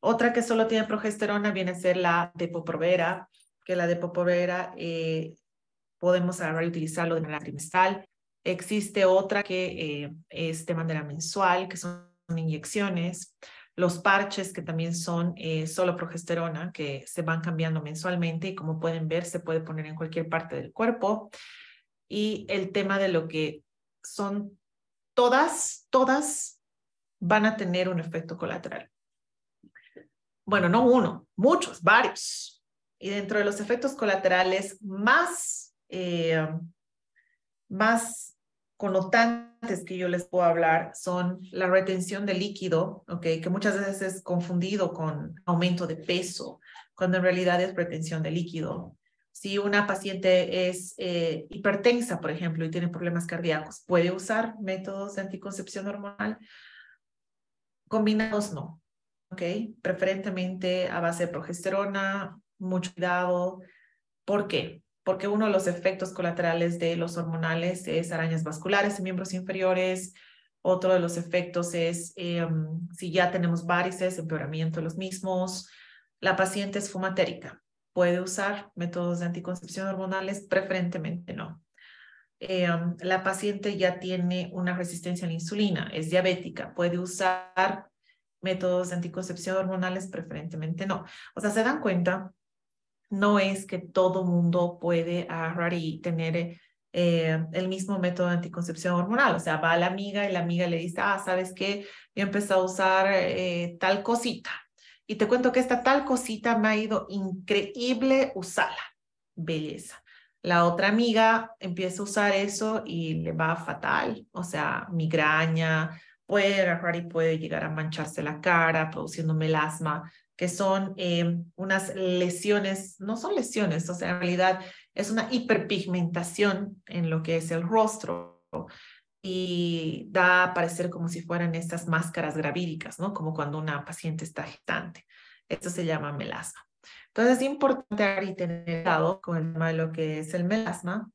Otra que solo tiene progesterona viene a ser la depoprovera, que la depoprovera eh, podemos agarrar y utilizarlo de manera trimestral. Existe otra que eh, es de manera mensual, que son inyecciones. Los parches, que también son eh, solo progesterona, que se van cambiando mensualmente y como pueden ver, se puede poner en cualquier parte del cuerpo. Y el tema de lo que son todas, todas van a tener un efecto colateral bueno, no uno, muchos, varios. Y dentro de los efectos colaterales más, eh, más connotantes que yo les puedo hablar son la retención de líquido, okay, que muchas veces es confundido con aumento de peso, cuando en realidad es retención de líquido. Si una paciente es eh, hipertensa, por ejemplo, y tiene problemas cardíacos, ¿puede usar métodos de anticoncepción hormonal? Combinados no. Preferentemente a base de progesterona, mucho cuidado. ¿Por qué? Porque uno de los efectos colaterales de los hormonales es arañas vasculares en miembros inferiores. Otro de los efectos es em, si ya tenemos varices, empeoramiento de los mismos. La paciente es fumatérica. ¿Puede usar métodos de anticoncepción hormonales? Preferentemente no. Em, la paciente ya tiene una resistencia a la insulina, es diabética, puede usar métodos de anticoncepción hormonales, preferentemente no. O sea, se dan cuenta, no es que todo mundo puede agarrar y tener eh, el mismo método de anticoncepción hormonal. O sea, va la amiga y la amiga le dice, ah, ¿sabes qué? Yo empecé a usar eh, tal cosita. Y te cuento que esta tal cosita me ha ido increíble usarla. Belleza. La otra amiga empieza a usar eso y le va fatal, o sea, migraña, puede agarrar y puede llegar a mancharse la cara, produciendo melasma, que son eh, unas lesiones, no son lesiones, o sea, en realidad es una hiperpigmentación en lo que es el rostro y da a parecer como si fueran estas máscaras gravídicas, ¿no? Como cuando una paciente está agitante. Esto se llama melasma. Entonces es importante tener cuidado con el tema de lo que es el melasma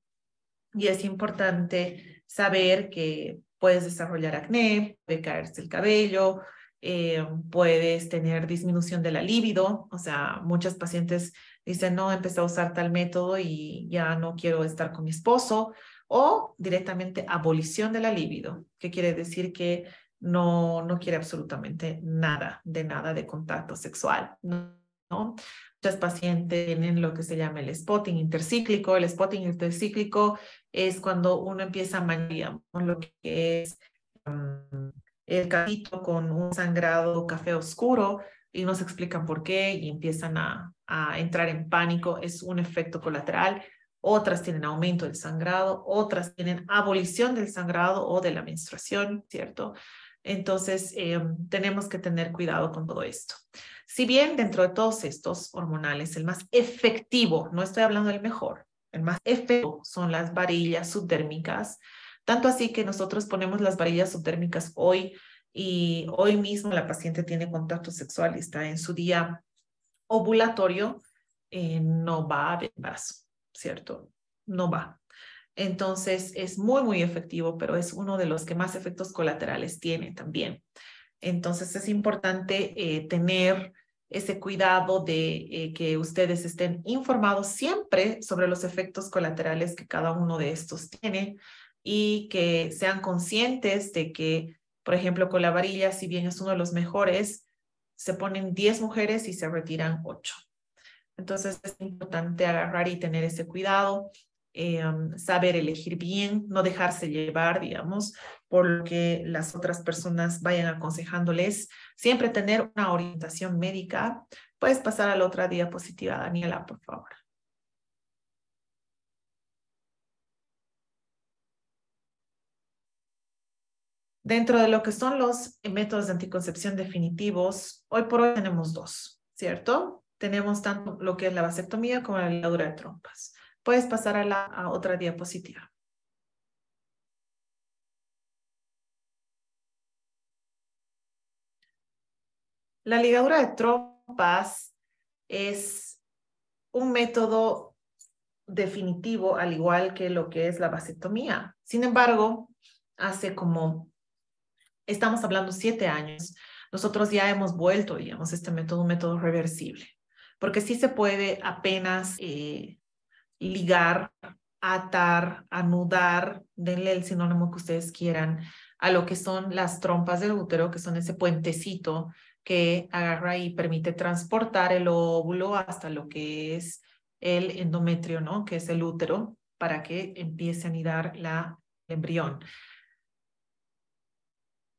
y es importante saber que puedes desarrollar acné, puede caerse el cabello, eh, puedes tener disminución de la libido, o sea, muchas pacientes dicen, no, empecé a usar tal método y ya no quiero estar con mi esposo, o directamente abolición de la libido, que quiere decir que no, no quiere absolutamente nada, de nada de contacto sexual, no, ¿no? Muchas pacientes tienen lo que se llama el spotting intercíclico. El spotting intercíclico es cuando uno empieza a mañar lo que es um, el cafito con un sangrado café oscuro y no se explican por qué y empiezan a, entrar en pánico. Es un efecto colateral. Otras tienen aumento del sangrado, otras tienen abolición del sangrado o de la menstruación, ¿cierto? Entonces, eh, tenemos que tener cuidado con todo esto. Si bien dentro de todos estos hormonales, el más efectivo, no estoy hablando del mejor, el más efectivo son las varillas subdérmicas, tanto así que nosotros ponemos las varillas subdérmicas hoy y hoy mismo la paciente tiene contacto sexual y está en su día ovulatorio, eh, no va a haber embarazo, ¿cierto? No va. Entonces es muy, muy efectivo, pero es uno de los que más efectos colaterales tiene también. Entonces es importante eh, tener ese cuidado de eh, que ustedes estén informados siempre sobre los efectos colaterales que cada uno de estos tiene y que sean conscientes de que, por ejemplo, con la varilla, si bien es uno de los mejores, se ponen 10 mujeres y se retiran 8. Entonces es importante agarrar y tener ese cuidado eh, saber elegir bien, no dejarse llevar, digamos, por lo que las otras personas vayan aconsejándoles. Siempre tener una orientación médica. Puedes pasar a la otra diapositiva, Daniela, por favor. Dentro de lo que son los métodos de anticoncepción definitivos, hoy por hoy tenemos dos, ¿cierto? Tenemos tanto lo que es la vasectomía como la ligadura de trompas. Puedes pasar a la otra diapositiva. La ligadura de trompas es un método definitivo, al igual que lo que es la vasectomía. Sin embargo, hace como, estamos hablando siete años, nosotros ya hemos vuelto, digamos, este método, un método reversible, porque sí se puede apenas eh, ligar, atar, anudar, denle el sinónimo que ustedes quieran, a lo que son las trompas del útero, que son ese puentecito que agarra y permite transportar el óvulo hasta lo que es el endometrio, ¿no? Que es el útero, para que empiece a anidar la embrión.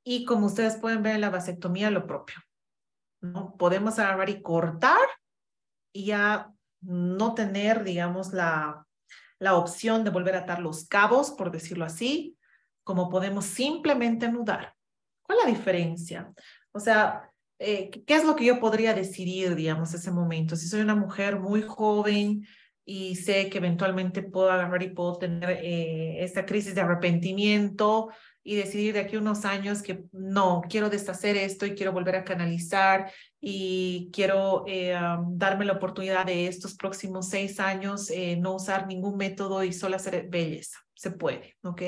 Y como ustedes pueden ver en la vasectomía, lo propio. ¿no? Podemos agarrar y cortar y ya no tener, digamos, la, la opción de volver a atar los cabos, por decirlo así, como podemos simplemente anudar. ¿Cuál es la diferencia? O sea, eh, ¿qué es lo que yo podría decidir, digamos, ese momento? Si soy una mujer muy joven y sé que eventualmente puedo agarrar y puedo tener eh, esta crisis de arrepentimiento y decidir de aquí unos años que no, quiero deshacer esto y quiero volver a canalizar y quiero eh, darme la oportunidad de estos próximos seis años eh, no usar ningún método y solo hacer belleza. Se puede, ¿ok?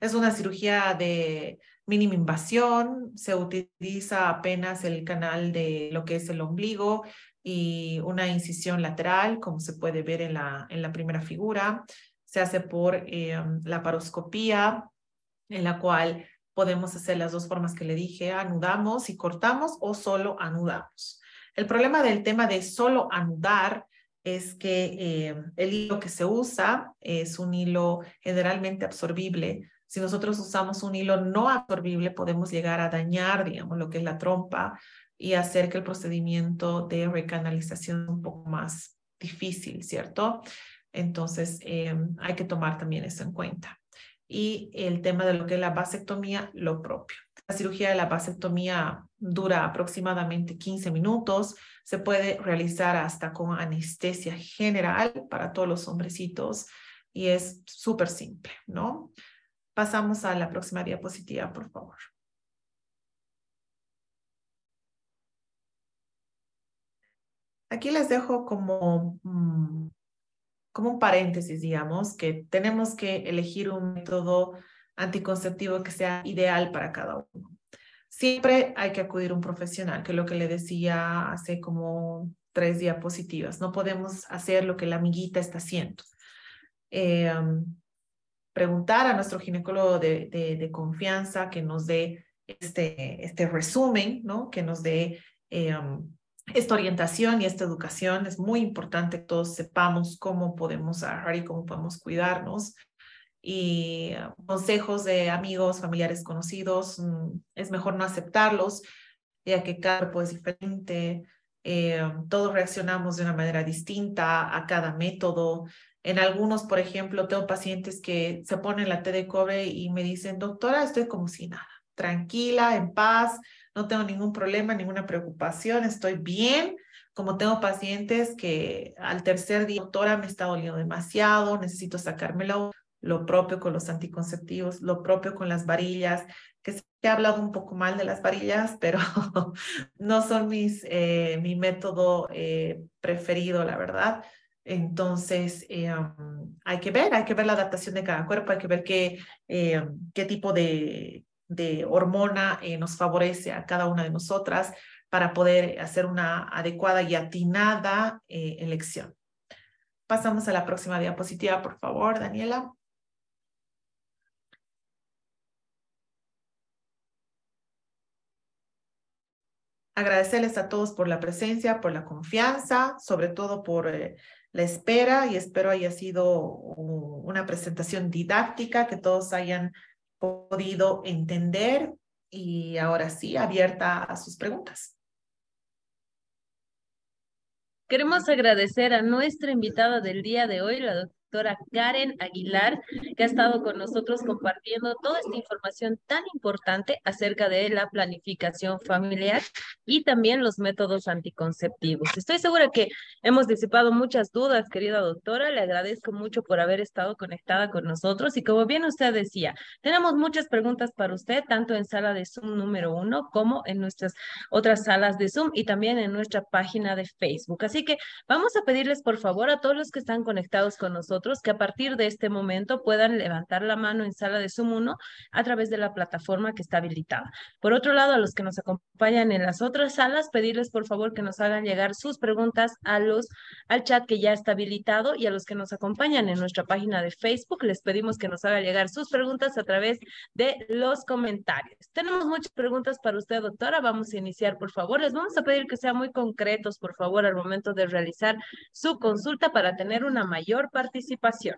Es una cirugía de mínima invasión, se utiliza apenas el canal de lo que es el ombligo y una incisión lateral, como se puede ver en la, en la primera figura. Se hace por eh, la paroscopía, en la cual podemos hacer las dos formas que le dije, anudamos y cortamos o solo anudamos. El problema del tema de solo anudar es que eh, el hilo que se usa es un hilo generalmente absorbible. Si nosotros usamos un hilo no absorbible, podemos llegar a dañar, digamos, lo que es la trompa y hacer que el procedimiento de recanalización sea un poco más difícil, ¿cierto? Entonces, eh, hay que tomar también eso en cuenta y el tema de lo que es la vasectomía, lo propio. La cirugía de la vasectomía dura aproximadamente 15 minutos, se puede realizar hasta con anestesia general para todos los hombrecitos y es súper simple, ¿no? Pasamos a la próxima diapositiva, por favor. Aquí les dejo como mm, como un paréntesis, digamos, que tenemos que elegir un método anticonceptivo que sea ideal para cada uno. Siempre hay que acudir a un profesional, que es lo que le decía hace como tres diapositivas. No podemos hacer lo que la amiguita está haciendo. Eh, preguntar a nuestro ginecólogo de, de, confianza que nos dé este, este resumen, ¿no? que nos dé eh, esta orientación y esta educación es muy importante que todos sepamos cómo podemos agarrar y cómo podemos cuidarnos. Y ah, consejos de amigos, familiares, conocidos, mm, es mejor no aceptarlos, ya que cada cuerpo es diferente, eh, todos reaccionamos de una manera distinta a cada método. En algunos, por ejemplo, tengo pacientes que se ponen la té de cobre y me dicen, doctora, estoy como si nada, tranquila, en paz, no tengo ningún problema, ninguna preocupación, estoy bien. Como tengo pacientes que al tercer día, doctora, me está doliendo demasiado, necesito sacármelo, lo propio con los anticonceptivos, lo propio con las varillas, que se ha hablado un poco mal de las varillas, [LAUGHS] pero no son mis, eh, mi método eh, preferido, la verdad. Entonces, eh, hay que ver, hay que ver la adaptación de cada cuerpo, hay que ver qué, qué tipo de de hormona eh, nos favorece a cada una de nosotras para poder hacer una adecuada y atinada eh, elección. Pasamos a la próxima diapositiva, por favor, Daniela. Agradecerles a todos por la presencia, por la confianza, sobre todo por eh, la espera y espero haya sido una presentación didáctica, que todos hayan podido entender y ahora sí, abierta a sus preguntas. Queremos agradecer a nuestra invitada del día de hoy, la doctora Karen Aguilar, que ha estado con nosotros compartiendo toda esta información tan importante acerca de la planificación familiar y también los métodos anticonceptivos. Estoy segura que hemos disipado muchas dudas, querida doctora. Le agradezco mucho por haber estado conectada con nosotros y como bien usted decía, tenemos muchas preguntas para usted, tanto en sala de Zoom número uno como en nuestras otras salas de Zoom y también en nuestra página de Facebook. Así que vamos a pedirles por favor a todos los que están conectados con nosotros que a partir de este momento puedan levantar la mano en sala de Zoom 1 a través de la plataforma que está habilitada. Por otro lado, a los que nos acompañan en las otras salas, pedirles por favor que nos hagan llegar sus preguntas a los, al chat que ya está habilitado y a los que nos acompañan en nuestra página de Facebook, les pedimos que nos hagan llegar sus preguntas a través de los comentarios. Tenemos muchas preguntas para usted, doctora. Vamos a iniciar, por favor. Les vamos a pedir que sean muy concretos, por favor, al momento de realizar su consulta para tener una mayor participación participación.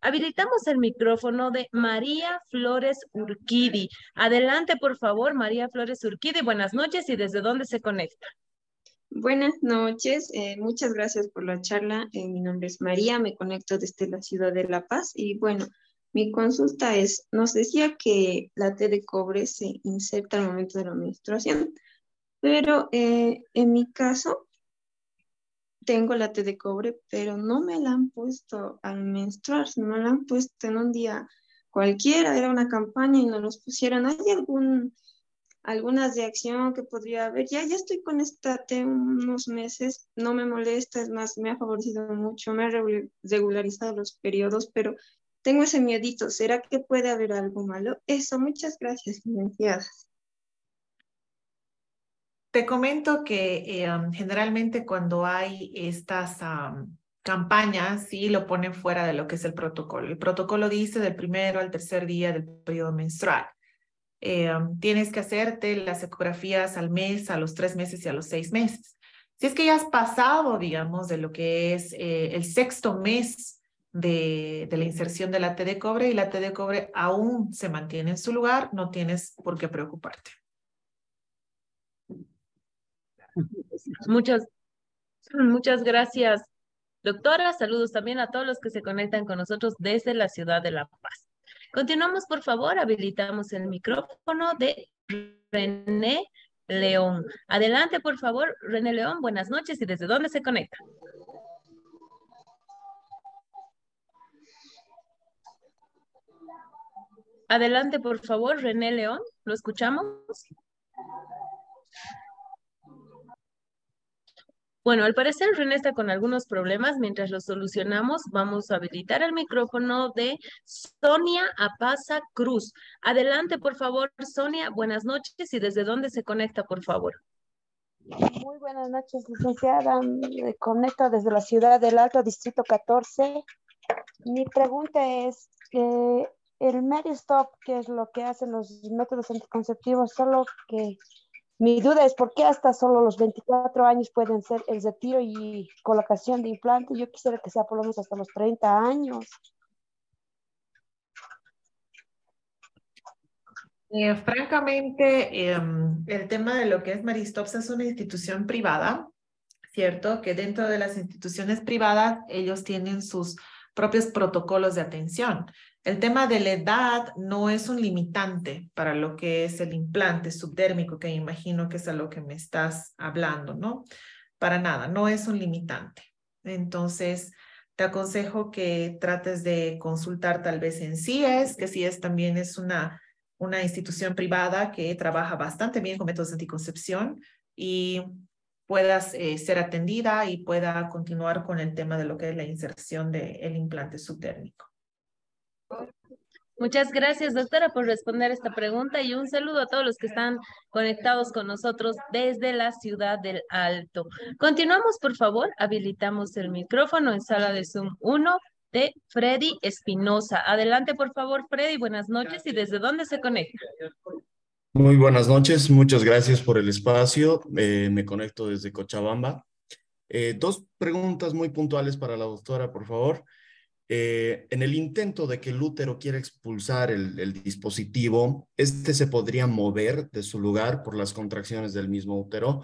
Habilitamos el micrófono de María Flores Urquidi. Adelante, por favor, María Flores Urquidi. Buenas noches y desde dónde se conecta. Buenas noches, eh, muchas gracias por la charla. Eh, mi nombre es María, me conecto desde la ciudad de La Paz y bueno, mi consulta es, nos decía que la T de cobre se inserta al momento de la menstruación, pero eh, en mi caso tengo la T de cobre, pero no me la han puesto al menstruar, no me la han puesto en un día cualquiera, era una campaña y no los pusieron. ¿Hay algún, alguna reacción que podría haber? Ya, ya estoy con esta T unos meses, no me molesta, es más, me ha favorecido mucho, me ha regularizado los periodos, pero tengo ese miedito, ¿será que puede haber algo malo? Eso, muchas gracias, licenciadas. Te comento que eh, generalmente cuando hay estas campañas, sí lo ponen fuera de lo que es el protocolo. El protocolo dice del primero al tercer día del periodo menstrual. Eh, tienes que hacerte las ecografías al mes, a los tres meses y a los seis meses. Si es que ya has pasado, digamos, de lo que es eh, el sexto mes de, de, la inserción de la T de cobre y la T de cobre aún se mantiene en su lugar, no tienes por qué preocuparte. Muchas, muchas gracias, doctora. Saludos también a todos los que se conectan con nosotros desde la ciudad de La Paz. Continuamos, por favor. Habilitamos el micrófono de René León. Adelante, por favor, René León. Buenas noches y desde dónde se conecta. Adelante, por favor, René León. ¿Lo escuchamos? Bueno, al parecer René está con algunos problemas. Mientras los solucionamos, vamos a habilitar el micrófono de Sonia Apaza Cruz. Adelante, por favor, Sonia. Buenas noches y desde dónde se conecta, por favor. Muy buenas noches, licenciada. Me conecto desde la ciudad del Alto, Distrito 14. Mi pregunta es, eh, el Stop, que es lo que hacen los métodos anticonceptivos, solo que mi duda es por qué hasta solo los 24 años pueden ser el retiro y colocación de implante. Yo quisiera que sea por lo menos hasta los 30 años. Eh, francamente, em, el tema de lo que es Maristops es una institución privada, ¿cierto? Que dentro de las instituciones privadas ellos tienen sus propios protocolos de atención. El tema de la edad no es un limitante para lo que es el implante subdérmico, que imagino que es a lo que me estás hablando, ¿no? Para nada, no es un limitante. Entonces, te aconsejo que trates de consultar tal vez en CIES, que CIES también es una, una institución privada que trabaja bastante bien con métodos de anticoncepción y puedas eh, ser atendida y pueda continuar con el tema de lo que es la inserción del implante subdérmico. Muchas gracias, doctora, por responder esta pregunta y un saludo a todos los que están conectados con nosotros desde la ciudad del Alto. Continuamos, por favor. Habilitamos el micrófono en sala de Zoom 1 de Freddy Espinosa. Adelante, por favor, Freddy. Buenas noches y desde dónde se conecta. Muy buenas noches. Muchas gracias por el espacio. Eh, me conecto desde Cochabamba. Eh, dos preguntas muy puntuales para la doctora, por favor. Eh, en el intento de que el útero quiera expulsar el, dispositivo, este se podría mover de su lugar por las contracciones del mismo útero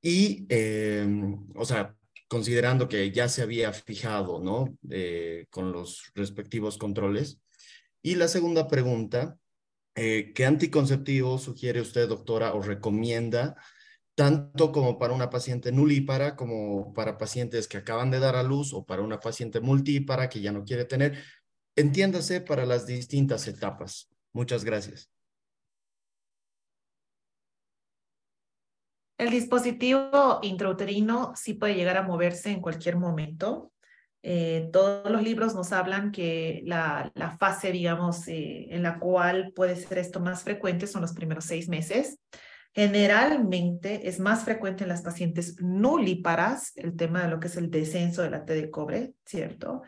y, em, o sea, considerando que ya se había fijado, ¿no? Eh, con los respectivos controles. Y la segunda pregunta, eh, ¿qué anticonceptivo sugiere usted, doctora, o recomienda tanto como para una paciente nulípara, como para pacientes que acaban de dar a luz o para una paciente multípara que ya no quiere tener. Entiéndase para las distintas etapas. Muchas gracias. El dispositivo intrauterino sí puede llegar a moverse en cualquier momento. Eh, todos los libros nos hablan que la, fase, digamos, eh, en la cual puede ser esto más frecuente son los primeros seis meses. Generalmente es más frecuente en las pacientes nulíparas el tema de lo que es el descenso de la T de cobre, ¿cierto?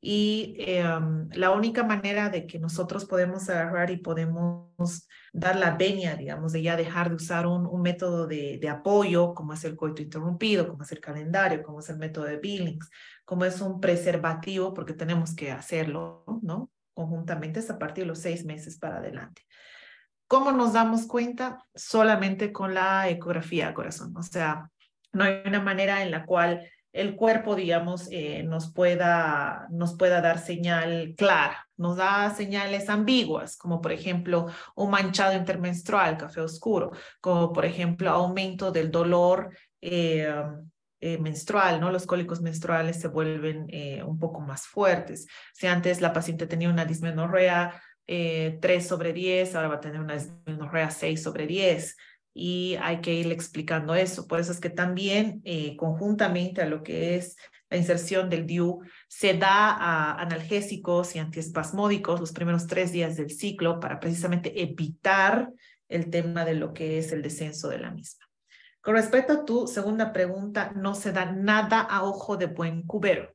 Y em, la única manera de que nosotros podemos agarrar y podemos dar la venia, digamos, de ya dejar de usar un, un método de, de, apoyo, como es el coito interrumpido, como es el calendario, como es el método de Billings, como es un preservativo, porque tenemos que hacerlo, ¿no? Conjuntamente es a partir de los seis meses para adelante. ¿Cómo nos damos cuenta? Solamente con la ecografía corazón. O sea, no hay una manera en la cual el cuerpo, digamos, eh, nos, pueda, nos pueda dar señal clara. Nos da señales ambiguas, como por ejemplo un manchado intermenstrual, café oscuro, como por ejemplo aumento del dolor eh, eh, menstrual, ¿no? Los cólicos menstruales se vuelven un poco más fuertes. Si antes la paciente tenía una dismenorrea 3 eh, sobre 10, ahora va a tener una dismenorrea 6 sobre 10 y hay que ir explicando eso. Por eso es que también eh, conjuntamente a lo que es la inserción del DIU, se da analgésicos y antiespasmódicos los primeros tres días del ciclo para precisamente evitar el tema de lo que es el descenso de la misma. Con respecto a tu segunda pregunta, no se da nada a ojo de buen cubero.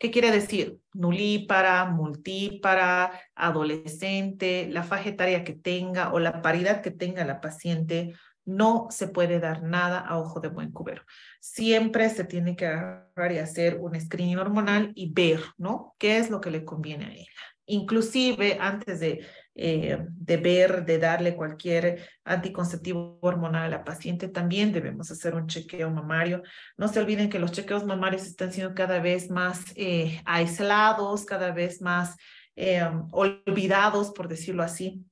¿Qué quiere decir? Nulípara, multípara, adolescente, la faja etaria que tenga o la paridad que tenga la paciente, no se puede dar nada a ojo de buen cubero. Siempre se tiene que agarrar y hacer un screening hormonal y ver, ¿no? ¿Qué es lo que le conviene a ella? Inclusive antes de eh, de ver, de darle cualquier anticonceptivo hormonal a la paciente, también debemos hacer un chequeo mamario. No se olviden que los chequeos mamarios están siendo cada vez más eh, aislados, cada vez más eh, olvidados, por decirlo así.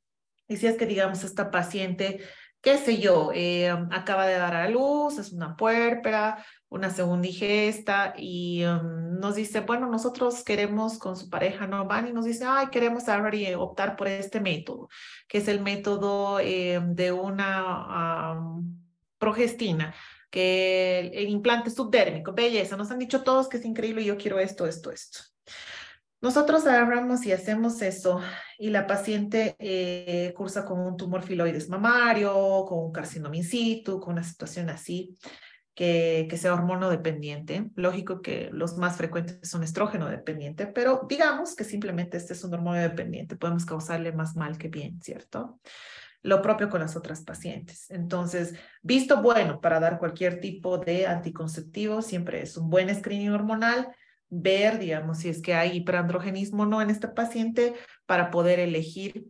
Y si es que, digamos, esta paciente qué sé yo, acaba de dar a luz, es una puérpera, una segunda digesta y um, nos dice, bueno, nosotros queremos con su pareja, no van y nos dice, ay, queremos optar por este método, que es el método eh, de una progestina, que el, el, implante subdérmico, belleza, nos han dicho todos que es increíble yo quiero esto, esto, esto. Nosotros agarramos y hacemos eso y la paciente eh, cursa con un tumor filoides mamario, con un carcinoma in situ, con una situación así que, sea hormono dependiente. Lógico que los más frecuentes son estrógeno dependiente, pero digamos que simplemente este es un hormono dependiente. Podemos causarle más mal que bien, ¿cierto? Lo propio con las otras pacientes. Entonces, visto bueno para dar cualquier tipo de anticonceptivo, siempre es un buen screening hormonal, ver, digamos, si es que hay hiperandrogenismo o no en esta paciente para poder elegir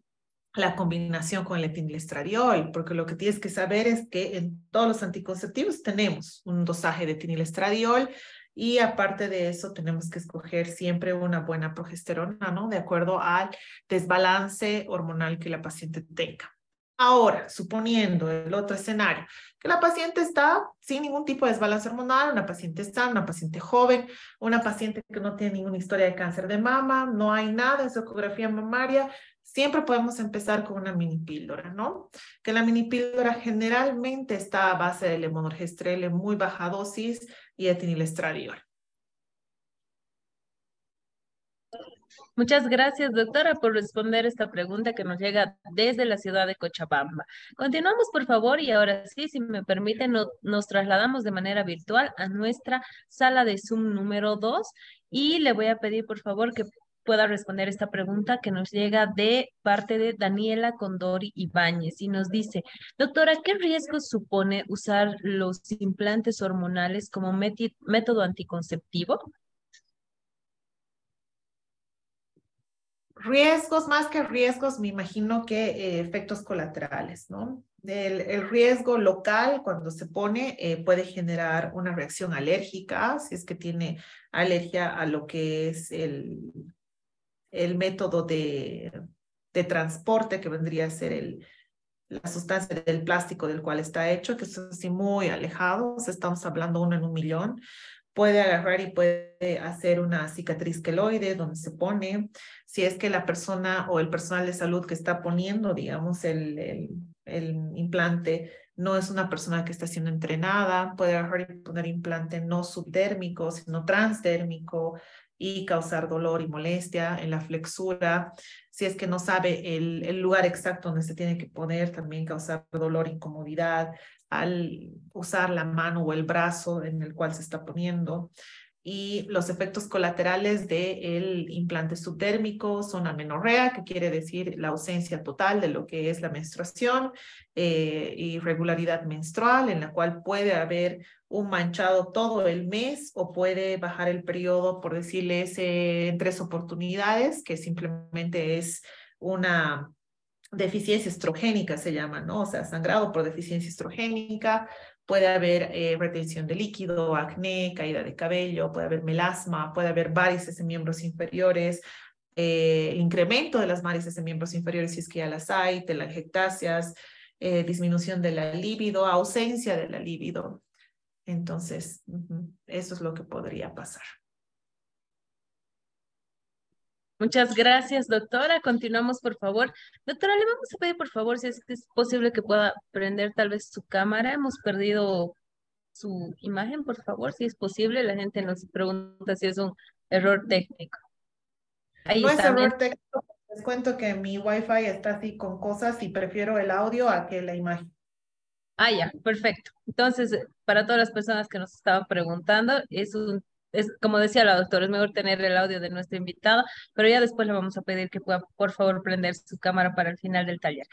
la combinación con el etinilestradiol, porque lo que tienes que saber es que en todos los anticonceptivos tenemos un dosaje de etinilestradiol y aparte de eso tenemos que escoger siempre una buena progesterona, ¿no? De acuerdo al desbalance hormonal que la paciente tenga. Ahora, suponiendo el otro escenario, que la paciente está sin ningún tipo de desbalance hormonal, una paciente sana, una paciente joven, una paciente que no tiene ninguna historia de cáncer de mama, no hay nada en su ecografía mamaria, siempre podemos empezar con una mini píldora, ¿no? Que la mini píldora generalmente está a base de levonorgestrel en muy baja dosis y etinilestradiol. Muchas gracias, doctora, por responder esta pregunta que nos llega desde la ciudad de Cochabamba. Continuamos, por favor, y ahora sí, si me permiten, nos trasladamos de manera virtual a nuestra sala de Zoom número 2 y le voy a pedir, por favor, que pueda responder esta pregunta que nos llega de parte de Daniela Condori Ibáñez y nos dice, doctora, ¿qué riesgo supone usar los implantes hormonales como método anticonceptivo? Riesgos, más que riesgos, me imagino que eh, efectos colaterales, ¿no? El, riesgo local cuando se pone eh, puede generar una reacción alérgica, si es que tiene alergia a lo que es el, el método de, de transporte que vendría a ser el, la sustancia del plástico del cual está hecho, que es así muy alejado, estamos hablando uno en un millón, puede agarrar y puede hacer una cicatriz queloide donde se pone, si es que la persona o el personal de salud que está poniendo, digamos, el, el, implante no es una persona que está siendo entrenada, puede agarrar y poner implante no subdérmico, sino transdérmico, y causar dolor y molestia en la flexura. Si es que no sabe el, lugar exacto donde se tiene que poner, también causar dolor, incomodidad al usar la mano o el brazo en el cual se está poniendo y los efectos colaterales del implante subdérmico son amenorrea, que quiere decir la ausencia total de lo que es la menstruación, eh, irregularidad menstrual, en la cual puede haber un manchado todo el mes o puede bajar el periodo, por decirles, en tres oportunidades, que simplemente es una deficiencia estrogénica, se llama, ¿no? O sea, sangrado por deficiencia estrogénica, puede haber eh, retención de líquido, acné, caída de cabello, puede haber melasma, puede haber varices en miembros inferiores, eh, incremento de las varices en miembros inferiores si es que ya las hay, telangiectasias, eh, disminución de la libido, ausencia de la libido. Entonces, eso es lo que podría pasar. Muchas gracias, doctora. Continuamos, por favor. Doctora, le vamos a pedir, por favor, si es, es posible que pueda prender tal vez su cámara. Hemos perdido su imagen, por favor, si es posible. La gente nos pregunta si es un error técnico. Ahí no es error técnico. Les cuento que mi Wi-Fi está así con cosas y prefiero el audio a que la imagen. Ah, ya, perfecto. Entonces, para todas las personas que nos estaban preguntando, es un es, como decía la doctora, es mejor tener el audio de nuestra invitada, pero ya después le vamos a pedir que pueda, por favor, prender su cámara para el final del taller.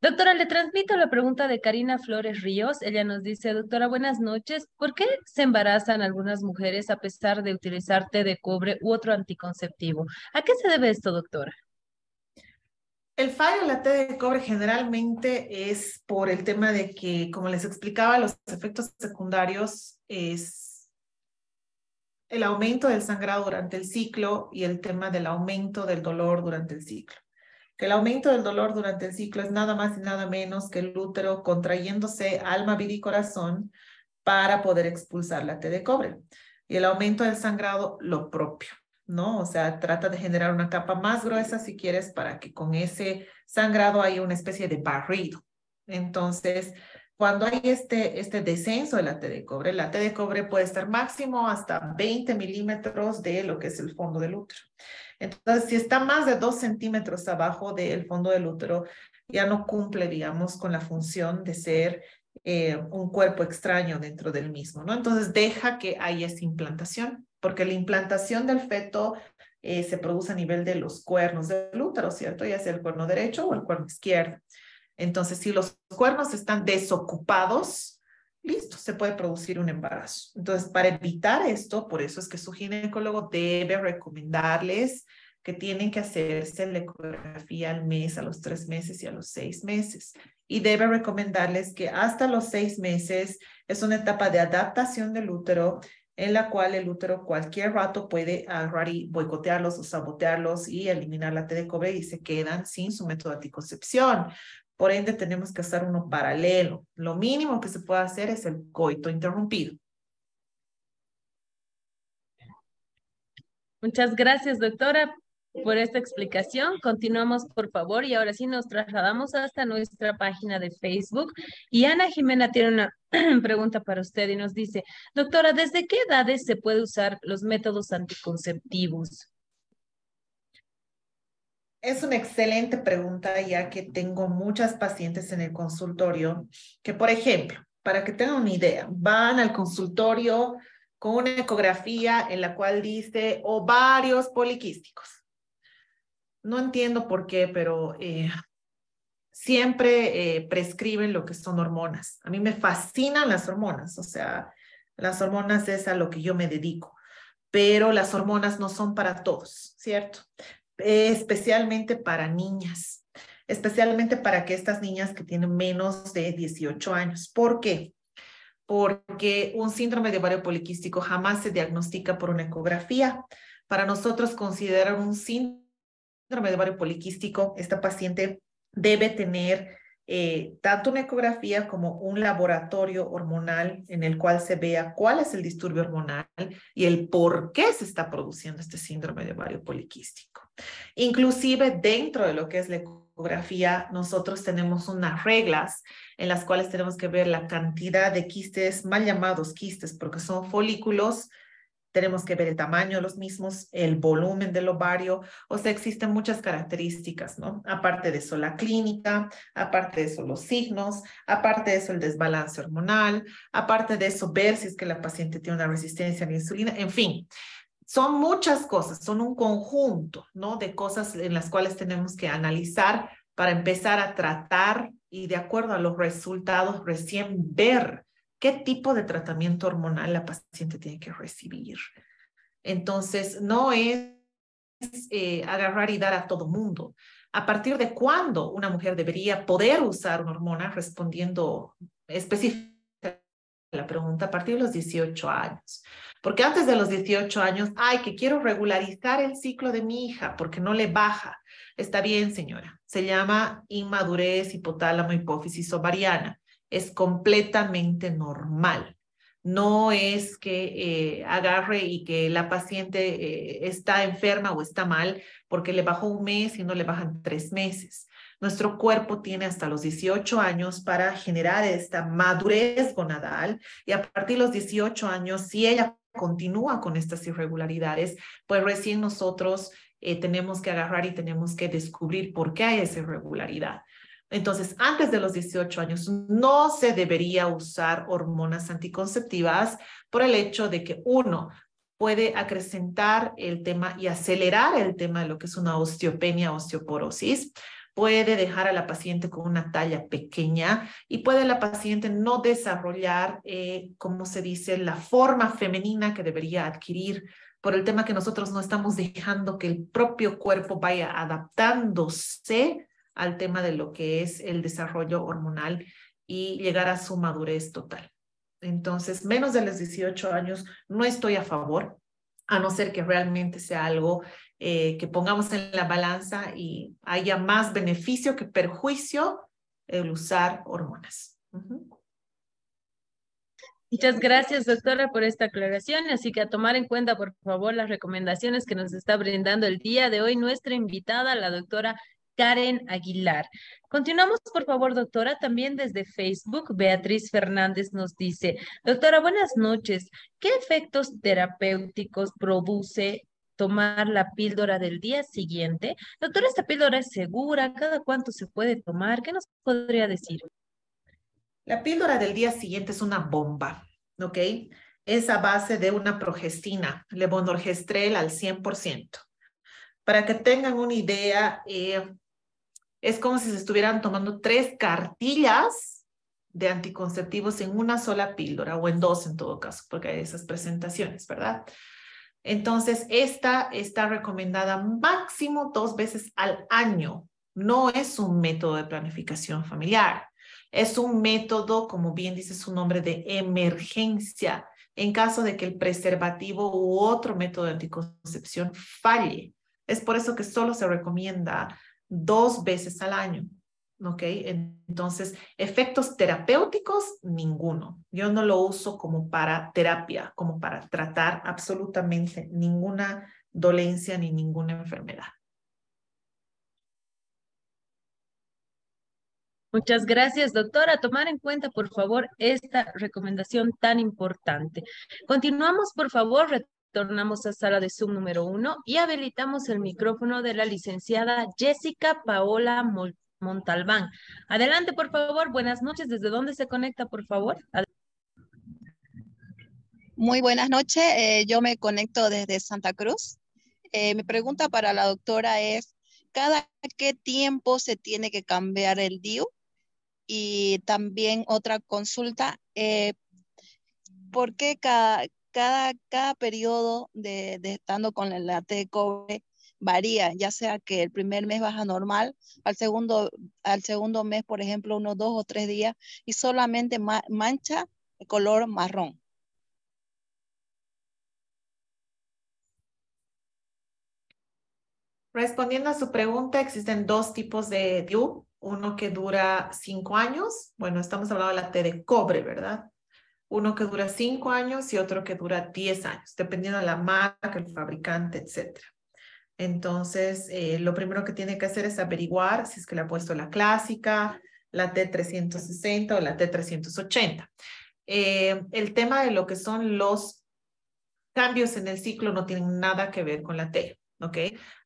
Doctora, le transmito la pregunta de Karina Flores Ríos. Ella nos dice, doctora, buenas noches. ¿Por qué se embarazan algunas mujeres a pesar de utilizar té de cobre u otro anticonceptivo? ¿A qué se debe esto, doctora? El fallo en la té de cobre generalmente es por el tema de que, como les explicaba, los efectos secundarios es el aumento del sangrado durante el ciclo y el tema del aumento del dolor durante el ciclo. Que el aumento del dolor durante el ciclo es nada más y nada menos que el útero contrayéndose alma, vida y corazón para poder expulsar la T de cobre. Y el aumento del sangrado, lo propio, ¿no? O sea, trata de generar una capa más gruesa si quieres para que con ese sangrado haya una especie de barrido. Entonces, cuando hay este, este descenso de la T de cobre, la T de cobre puede estar máximo hasta 20 milímetros de lo que es el fondo del útero. Entonces, si está más de 2 centímetros abajo del fondo del útero, ya no cumple, digamos, con la función de ser eh, un cuerpo extraño dentro del mismo, ¿no? Entonces, deja que haya esa implantación, porque la implantación del feto eh, se produce a nivel de los cuernos del útero, ¿cierto? Ya sea el cuerno derecho o el cuerno izquierdo. Entonces, si los cuernos están desocupados, listo, se puede producir un embarazo. Entonces, para evitar esto, por eso es que su ginecólogo debe recomendarles que tienen que hacerse la ecografía al mes, a los tres meses y a los seis meses. Y debe recomendarles que hasta los seis meses es una etapa de adaptación del útero en la cual el útero cualquier rato puede agarrar y boicotearlos o sabotearlos y eliminar la T de cobre y se quedan sin su método de anticoncepción. Por ende, tenemos que hacer uno paralelo. Lo mínimo que se puede hacer es el coito interrumpido. Muchas gracias, doctora por esta explicación. Continuamos, por favor, y ahora sí nos trasladamos hasta nuestra página de Facebook. Y Ana Jimena tiene una [CLEARS THROAT] pregunta para usted y nos dice, doctora, ¿desde qué edades se puede usar los métodos anticonceptivos? Es una excelente pregunta, ya que tengo muchas pacientes en el consultorio que, por ejemplo, para que tengan una idea, van al consultorio con una ecografía en la cual dice ovarios poliquísticos no entiendo por qué, pero eh, siempre eh, prescriben lo que son hormonas. A mí me fascinan las hormonas, o sea, las hormonas es a lo que yo me dedico, pero las hormonas no son para todos, ¿cierto? especialmente para niñas, especialmente para que estas niñas que tienen menos de 18 años. ¿Por qué? Porque un síndrome de ovario poliquístico jamás se diagnostica por una ecografía. Para nosotros considerar un síndrome síndrome de ovario poliquístico, esta paciente debe tener eh, tanto una ecografía como un laboratorio hormonal en el cual se vea cuál es el disturbio hormonal y el por qué se está produciendo este síndrome de ovario poliquístico. Inclusive dentro de lo que es la ecografía, nosotros tenemos unas reglas en las cuales tenemos que ver la cantidad de quistes, mal llamados quistes, porque son folículos tenemos que ver el tamaño de los mismos, el volumen del ovario, o sea, existen muchas características, ¿no? Aparte de eso, la clínica, aparte de eso, los signos, aparte de eso, el desbalance hormonal, aparte de eso, ver si es que la paciente tiene una resistencia a la insulina, en fin. Son muchas cosas, son un conjunto, ¿no? De cosas en las cuales tenemos que analizar para empezar a tratar y de acuerdo a los resultados recién ver qué tipo de tratamiento hormonal la paciente tiene que recibir. Entonces, no es eh, agarrar y dar a todo mundo. ¿A partir de cuándo una mujer debería poder usar una hormona? Respondiendo específicamente a la pregunta, a partir de los 18 años. Porque antes de los 18 años, ay, que quiero regularizar el ciclo de mi hija porque no le baja. Está bien, señora. Se llama inmadurez hipotálamo hipófisis ovariana es completamente normal. No es que eh, agarre y que la paciente eh, está enferma o está mal porque le bajó un mes y no le bajan tres meses. Nuestro cuerpo tiene hasta los 18 años para generar esta madurez gonadal y a partir de los 18 años, si ella continúa con estas irregularidades, pues recién nosotros eh, tenemos que agarrar y tenemos que descubrir por qué hay esa irregularidad. Entonces, antes de los 18 años no se debería usar hormonas anticonceptivas por el hecho de que uno puede acrecentar el tema y acelerar el tema de lo que es una osteopenia, osteoporosis, puede dejar a la paciente con una talla pequeña y puede la paciente no desarrollar, eh, como se dice, la forma femenina que debería adquirir por el tema que nosotros no estamos dejando que el propio cuerpo vaya adaptándose al tema de lo que es el desarrollo hormonal y llegar a su madurez total. Entonces, menos de los 18 años no estoy a favor, a no ser que realmente sea algo eh, que pongamos en la balanza y haya más beneficio que perjuicio el usar hormonas. Muchas gracias, doctora, por esta aclaración. Así que a tomar en cuenta, por favor, las recomendaciones que nos está brindando el día de hoy nuestra invitada, la doctora Karen Aguilar. Continuamos, por favor, doctora. También desde Facebook, Beatriz Fernández nos dice, doctora, buenas noches. ¿Qué efectos terapéuticos produce tomar la píldora del día siguiente? Doctora, ¿esta píldora es segura? ¿Cada cuánto se puede tomar? ¿Qué nos podría decir? La píldora del día siguiente es una bomba, ¿ok? Es a base de una progestina, levonorgestrel al 100%. Para que tengan una idea, eh, Es como si se estuvieran tomando tres cartillas de anticonceptivos en una sola píldora o en dos en todo caso, porque hay esas presentaciones, ¿verdad? Entonces, esta está recomendada máximo dos veces al año. No es un método de planificación familiar. Es un método, como bien dice su nombre, de emergencia en caso de que el preservativo u otro método de anticoncepción falle. Es por eso que solo se recomienda dos veces al año. ¿Ok? Entonces, efectos terapéuticos, ninguno. Yo no lo uso como para terapia, como para tratar absolutamente ninguna dolencia ni ninguna enfermedad. Muchas gracias, doctora. Tomar en cuenta, por favor, esta recomendación tan importante. Continuamos, por favor, retornamos a sala de Zoom número uno y habilitamos el micrófono de la licenciada Jessica Paola Montalbán. Adelante, por favor. Buenas noches. ¿Desde dónde se conecta, por favor? Muy buenas noches. Eh, yo me conecto desde Santa Cruz. Eh, mi pregunta para la doctora es, ¿cada qué tiempo se tiene que cambiar el DIU? Y también otra consulta, eh, ¿por qué cada, cada, cada periodo de, de estando con la T de cobre varía, ya sea que el primer mes baja normal, al segundo, al segundo mes, por ejemplo, unos dos o tres días, y solamente mancha de color marrón. Respondiendo a su pregunta, existen dos tipos de DIU. Uno que dura cinco años. Bueno, estamos hablando de la T de cobre, ¿verdad? Uno que dura cinco años y otro que dura diez años, dependiendo de la marca, el fabricante, etc. Entonces, eh, lo primero que tiene que hacer es averiguar si es que le ha puesto la clásica, la T360 o la T380. Eh, el tema de lo que son los cambios en el ciclo no tienen nada que ver con la T, ¿ok?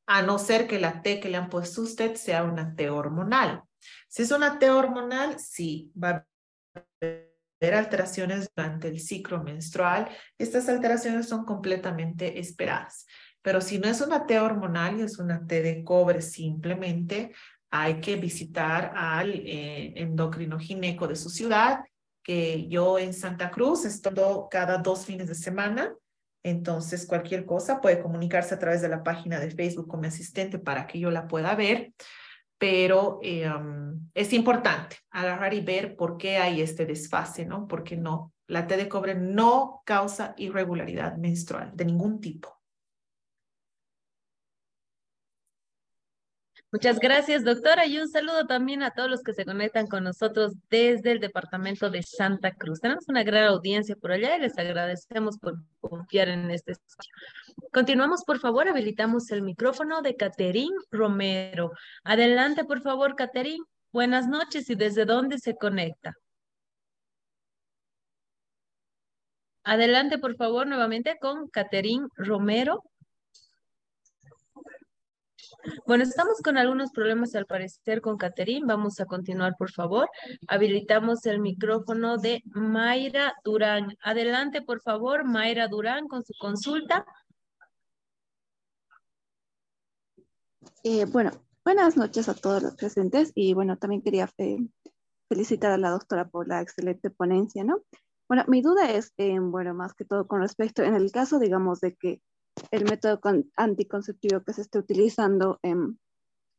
A no ser que la T que le han puesto usted sea una T hormonal. Si es una T hormonal, sí, va a alteraciones durante el ciclo menstrual. Estas alteraciones son completamente esperadas. Pero si no es una T hormonal y es una T de cobre simplemente, hay que visitar al eh, endocrino gineco de su ciudad, que yo en Santa Cruz estoy cada dos fines de semana. Entonces, cualquier cosa puede comunicarse a través de la página de Facebook con mi asistente para que yo la pueda ver pero eh, es importante agarrar y ver por qué hay este desfase, ¿no? Porque no, la T de cobre no causa irregularidad menstrual de ningún tipo. Muchas gracias, doctora, y un saludo también a todos los que se conectan con nosotros desde el departamento de Santa Cruz. Tenemos una gran audiencia por allá y les agradecemos por confiar en este espacio. Continuamos, por favor, habilitamos el micrófono de Caterín Romero. Adelante, por favor, Caterín. Buenas noches y desde dónde se conecta. Adelante, por favor, nuevamente con Caterín Romero. Bueno, estamos con algunos problemas al parecer con Caterín. Vamos a continuar, por favor. Habilitamos el micrófono de Mayra Durán. Adelante, por favor, Mayra Durán, con su consulta. Eh, bueno, buenas noches a todos los presentes y bueno, también quería felicitar a la doctora por la excelente ponencia, ¿no? Bueno, mi duda es, eh, bueno, más que todo con respecto, en el caso, digamos, de que el método anticonceptivo que se esté utilizando em,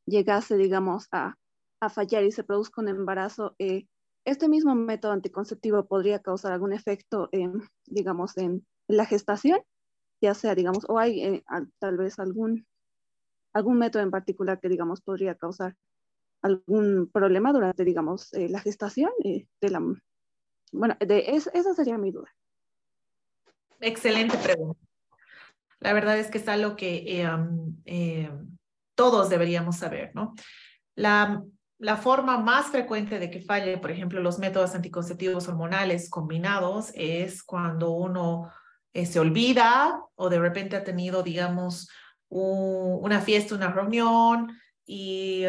llegase, digamos, a, a, fallar y se produzca un embarazo, eh, este mismo método anticonceptivo podría causar algún efecto, digamos, en la gestación, ya sea, digamos, o hay eh, tal vez algún, algún método en particular que, digamos, podría causar algún problema durante, digamos, eh, la gestación de la... Bueno, de, esa sería mi duda. Excelente pregunta. La verdad es que es algo que eh, eh, todos deberíamos saber, ¿no? La, forma más frecuente de que falle, por ejemplo, los métodos anticonceptivos hormonales combinados es cuando uno eh, se olvida o de repente ha tenido, digamos, una fiesta, una reunión y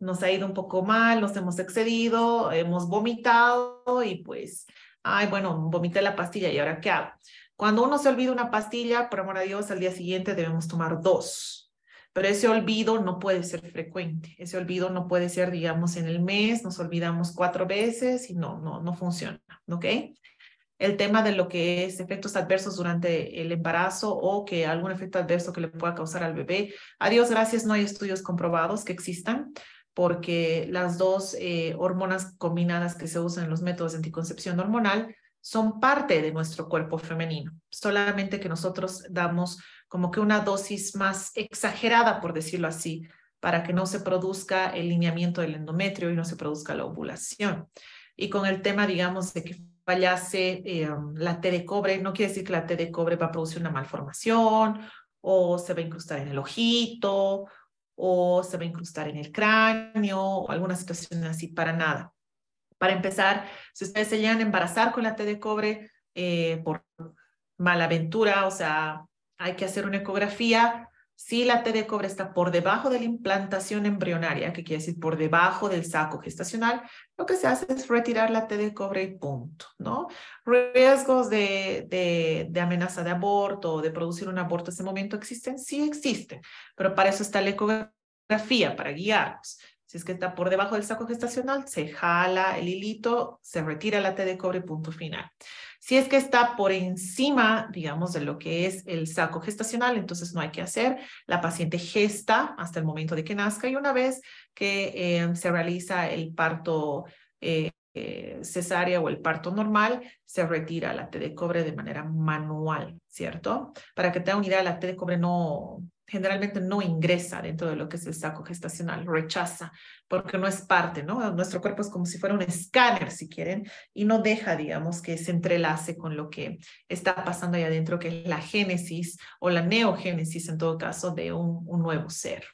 nos ha ido un poco mal, nos hemos excedido, hemos vomitado y pues, ay, bueno, vomité la pastilla y ahora qué hago. Cuando uno se olvida una pastilla, por amor a Dios, al día siguiente debemos tomar dos. pero ese olvido no puede ser frecuente. Ese olvido no puede ser, digamos, en el mes, nos olvidamos cuatro veces y no, no, no funciona, ¿ok? El tema de lo que es efectos adversos durante el embarazo o que algún efecto adverso que le pueda causar al bebé. A Dios gracias, no hay estudios comprobados que existan porque las dos eh, hormonas combinadas que se usan en los métodos de anticoncepción hormonal son parte de nuestro cuerpo femenino, solamente que nosotros damos como que una dosis más exagerada, por decirlo así, para que no se produzca el lineamiento del endometrio y no se produzca la ovulación. Y con el tema, digamos, de que fallase eh, la T de cobre, no quiere decir que la T de cobre va a producir una malformación o se va a incrustar en el ojito o se va a incrustar en el cráneo o alguna situación así, para nada. Para empezar, si ustedes se llegan a embarazar con la T de cobre eh, por malaventura, o sea, hay que hacer una ecografía. Si la T de cobre está por debajo de la implantación embrionaria, que quiere decir por debajo del saco gestacional, lo que se hace es retirar la T de cobre y punto, ¿no? Riesgos de, de, amenaza de aborto o de producir un aborto en ese momento existen, sí existen, pero para eso está la ecografía, para guiarnos. Si es que está por debajo del saco gestacional, se jala el hilito, se retira la T de cobre, punto final. Si es que está por encima, digamos, de lo que es el saco gestacional, entonces no hay que hacer. La paciente gesta hasta el momento de que nazca y una vez que eh, se realiza el parto eh, eh, cesárea o el parto normal, se retira la T de cobre de manera manual, ¿cierto? Para que tenga una idea, la T de cobre no, generalmente no ingresa dentro de lo que es el saco gestacional, rechaza, porque no es parte, ¿no? Nuestro cuerpo es como si fuera un escáner, si quieren, y no deja, digamos, que se entrelace con lo que está pasando ahí adentro, que es la génesis o la neogénesis, en todo caso, de un, un nuevo ser.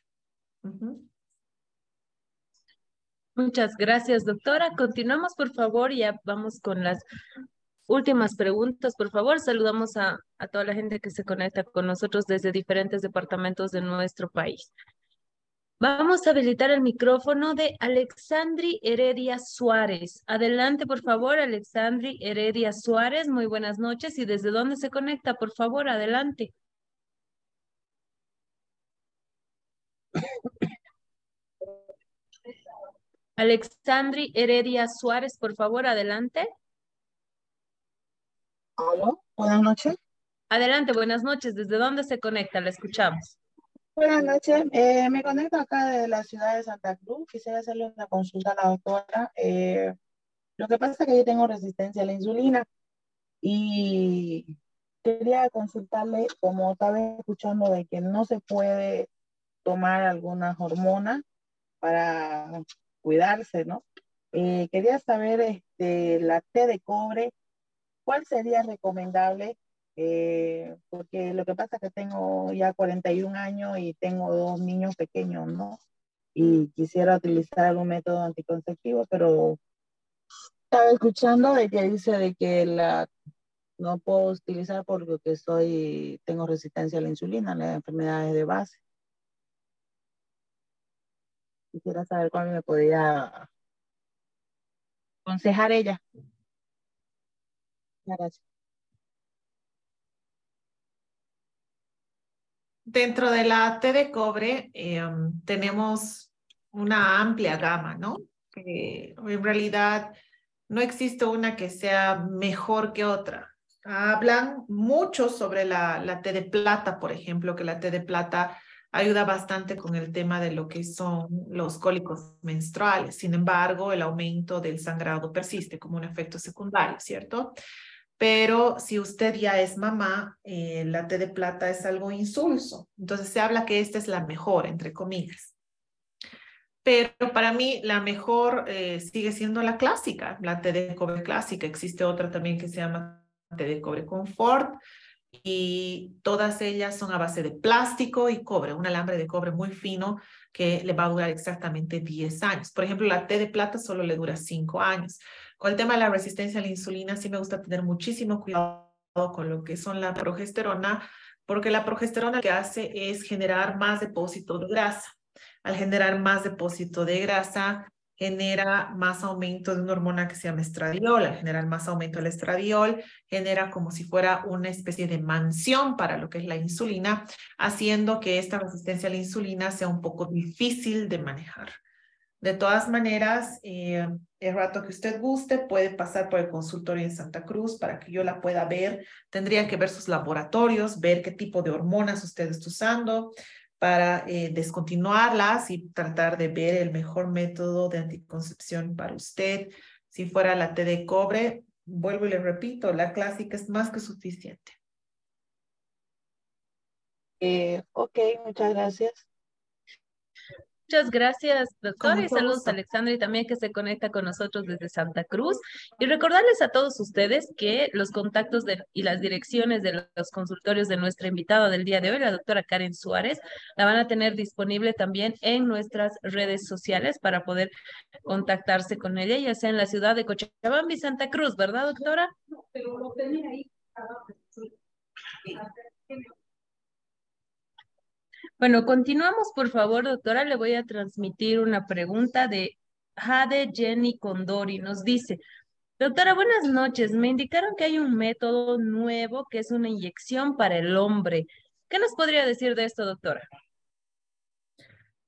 Muchas gracias, doctora. Continuamos, por favor, ya vamos con las últimas preguntas, por favor. Saludamos a, toda la gente que se conecta con nosotros desde diferentes departamentos de nuestro país. Vamos a habilitar el micrófono de Alexandri Heredia Suárez. Adelante, por favor, Alexandri Heredia Suárez. Muy buenas noches. ¿Y desde dónde se conecta? Por favor, adelante. Alexandri Heredia Suárez, por favor, adelante. Hola, buenas noches. Adelante, buenas noches. ¿Desde dónde se conecta? La escuchamos. Buenas noches. Eh, me conecto acá de la ciudad de Santa Cruz. Quisiera hacerle una consulta a la doctora. Eh, lo que pasa es que yo tengo resistencia a la insulina y quería consultarle, como estaba escuchando, de que no se puede tomar algunas hormonas para cuidarse, ¿no? Eh, quería saber este, la T de cobre ¿cuál sería recomendable? Eh, porque lo que pasa es que tengo ya 41 años y tengo dos niños pequeños, ¿no? Y quisiera utilizar algún método anticonceptivo, pero estaba escuchando de que dice de que la no puedo utilizar porque soy, tengo resistencia a la insulina, las enfermedades de base. Quisiera saber cuál me podría aconsejar ella. Dentro de la T de cobre em, tenemos una amplia gama, ¿no? en realidad no existe una que sea mejor que otra. Hablan mucho sobre la, la T de plata, por ejemplo, que la T de plata ayuda bastante con el tema de lo que son los cólicos menstruales. Sin embargo, el aumento del sangrado persiste como un efecto secundario, ¿cierto? Pero si usted ya es mamá, eh, la T de plata es algo insulso. Entonces se habla que esta es la mejor, entre comillas. Pero para mí la mejor eh, sigue siendo la clásica, la T de cobre clásica. Existe otra también que se llama T de cobre confort y todas ellas son a base de plástico y cobre, un alambre de cobre muy fino que le va a durar exactamente 10 años. Por ejemplo, la T de plata solo le dura 5 años. Con el tema de la resistencia a la insulina, sí me gusta tener muchísimo cuidado con lo que son la progesterona, porque la progesterona lo que hace es generar más depósito de grasa. Al generar más depósito de grasa, genera más aumento de una hormona que se llama estradiol. Al generar más aumento del estradiol, genera como si fuera una especie de mansión para lo que es la insulina, haciendo que esta resistencia a la insulina sea un poco difícil de manejar. De todas maneras, eh, el rato que usted guste puede pasar por el consultorio en Santa Cruz para que yo la pueda ver. Tendría que ver sus laboratorios, ver qué tipo de hormonas usted está usando para eh, descontinuarlas y tratar de ver el mejor método de anticoncepción para usted. Si fuera la T de cobre, vuelvo y le repito, la clásica es más que suficiente. Eh, ok, muchas gracias. Muchas gracias, doctora, y saludos a Alexandra y también que se conecta con nosotros desde Santa Cruz. Y recordarles a todos ustedes que los contactos de, y las direcciones de los consultorios de nuestra invitada del día de hoy, la doctora Karen Suárez, la van a tener disponible también en nuestras redes sociales para poder contactarse con ella, ya sea en la ciudad de Cochabamba y Santa Cruz, ¿verdad, doctora? Pero lo tenía ahí. Bueno, continuamos, por favor, doctora. Le voy a transmitir una pregunta de Jade Jenny Condori. Nos dice, doctora, buenas noches. Me indicaron que hay un método nuevo que es una inyección para el hombre. ¿Qué nos podría decir de esto, doctora?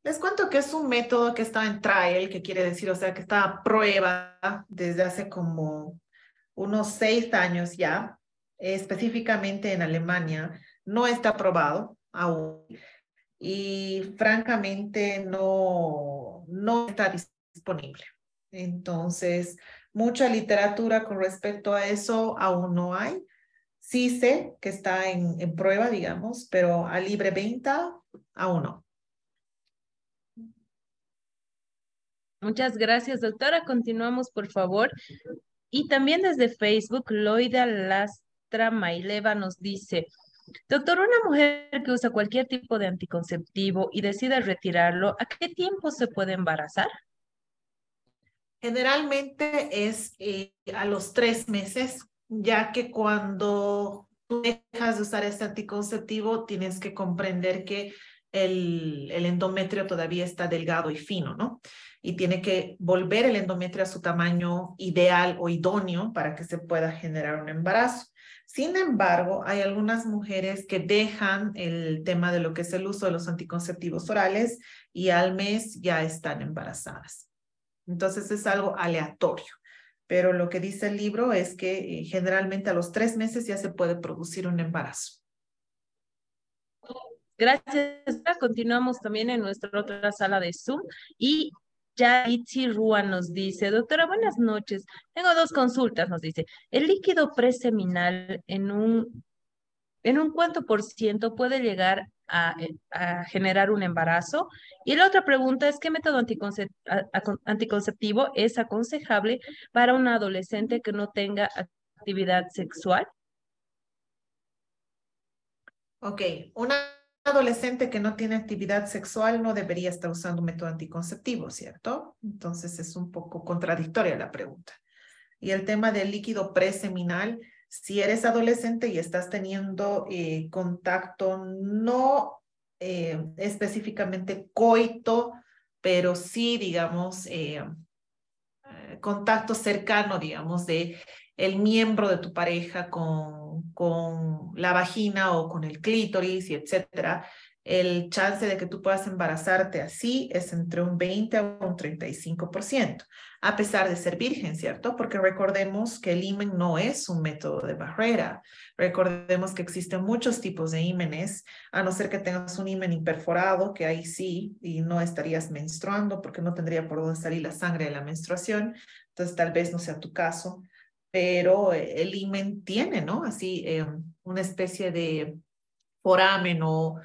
Les cuento que es un método que está en trial, que quiere decir, o sea, que está a prueba desde hace como unos seis años ya, específicamente en Alemania. No está aprobado aún y francamente no, no está disponible. Entonces, mucha literatura con respecto a eso aún no hay. Sí sé que está en, en prueba, digamos, pero a libre venta aún no. Muchas gracias, doctora. Continuamos, por favor. Y también desde Facebook, Loida Lastra Maileva nos dice, Doctor, una mujer que usa cualquier tipo de anticonceptivo y decide retirarlo, ¿a qué tiempo se puede embarazar? Generalmente es eh, a los tres meses, ya que cuando tú dejas de usar este anticonceptivo, tienes que comprender que el, el endometrio todavía está delgado y fino, ¿no? Y tiene que volver el endometrio a su tamaño ideal o idóneo para que se pueda generar un embarazo. Sin embargo, hay algunas mujeres que dejan el tema de lo que es el uso de los anticonceptivos orales y al mes ya están embarazadas. Entonces es algo aleatorio. Pero lo que dice el libro es que eh, generalmente a los tres meses ya se puede producir un embarazo. Gracias. Continuamos también en nuestra otra sala de Zoom y ya Itzi Rua nos dice, doctora, buenas noches. Tengo dos consultas, nos dice. El líquido preseminal en un, en un cuánto por ciento puede llegar a, generar un embarazo? Y la otra pregunta es, ¿qué método anticonceptivo es aconsejable para una adolescente que no tenga actividad sexual? Ok, una adolescente que no tiene actividad sexual no debería estar usando un método anticonceptivo, ¿cierto? Entonces es un poco contradictoria la pregunta. Y el tema del líquido preseminal, si eres adolescente y estás teniendo eh, contacto no eh, específicamente coito, pero sí, digamos, eh, contacto cercano, digamos, de el miembro de tu pareja con, con la vagina o con el clítoris y etcétera, el chance de que tú puedas embarazarte así es entre un 20 a un 35%, a pesar de ser virgen, ¿cierto? Porque recordemos que el imen no es un método de barrera. Recordemos que existen muchos tipos de ímenes, a no ser que tengas un imen imperforado, que ahí sí, y no estarías menstruando porque no tendría por dónde salir la sangre de la menstruación, entonces tal vez no sea tu caso pero el imen tiene, ¿no? Así, eh, una especie de foramen o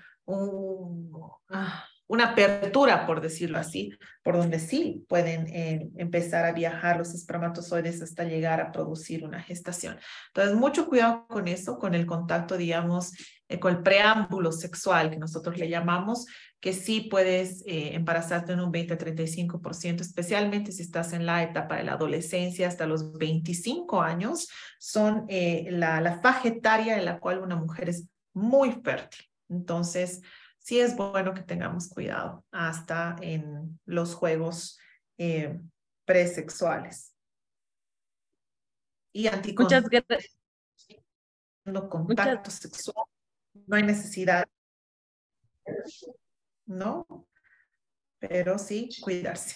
ah, una apertura, por decirlo así, por donde sí pueden eh, empezar a viajar los espermatozoides hasta llegar a producir una gestación. Entonces, mucho cuidado con eso, con el contacto, digamos, con el preámbulo sexual que nosotros le llamamos, que sí puedes eh, embarazarte en un 20-35%, especialmente si estás en la etapa de la adolescencia hasta los 25 años, son eh, la, la faja etaria en la cual una mujer es muy fértil. Entonces, sí es bueno que tengamos cuidado hasta en los juegos eh, presexuales. Y Muchas gracias. Contacto sexual. No hay necesidad. ¿No? Pero sí, cuidarse.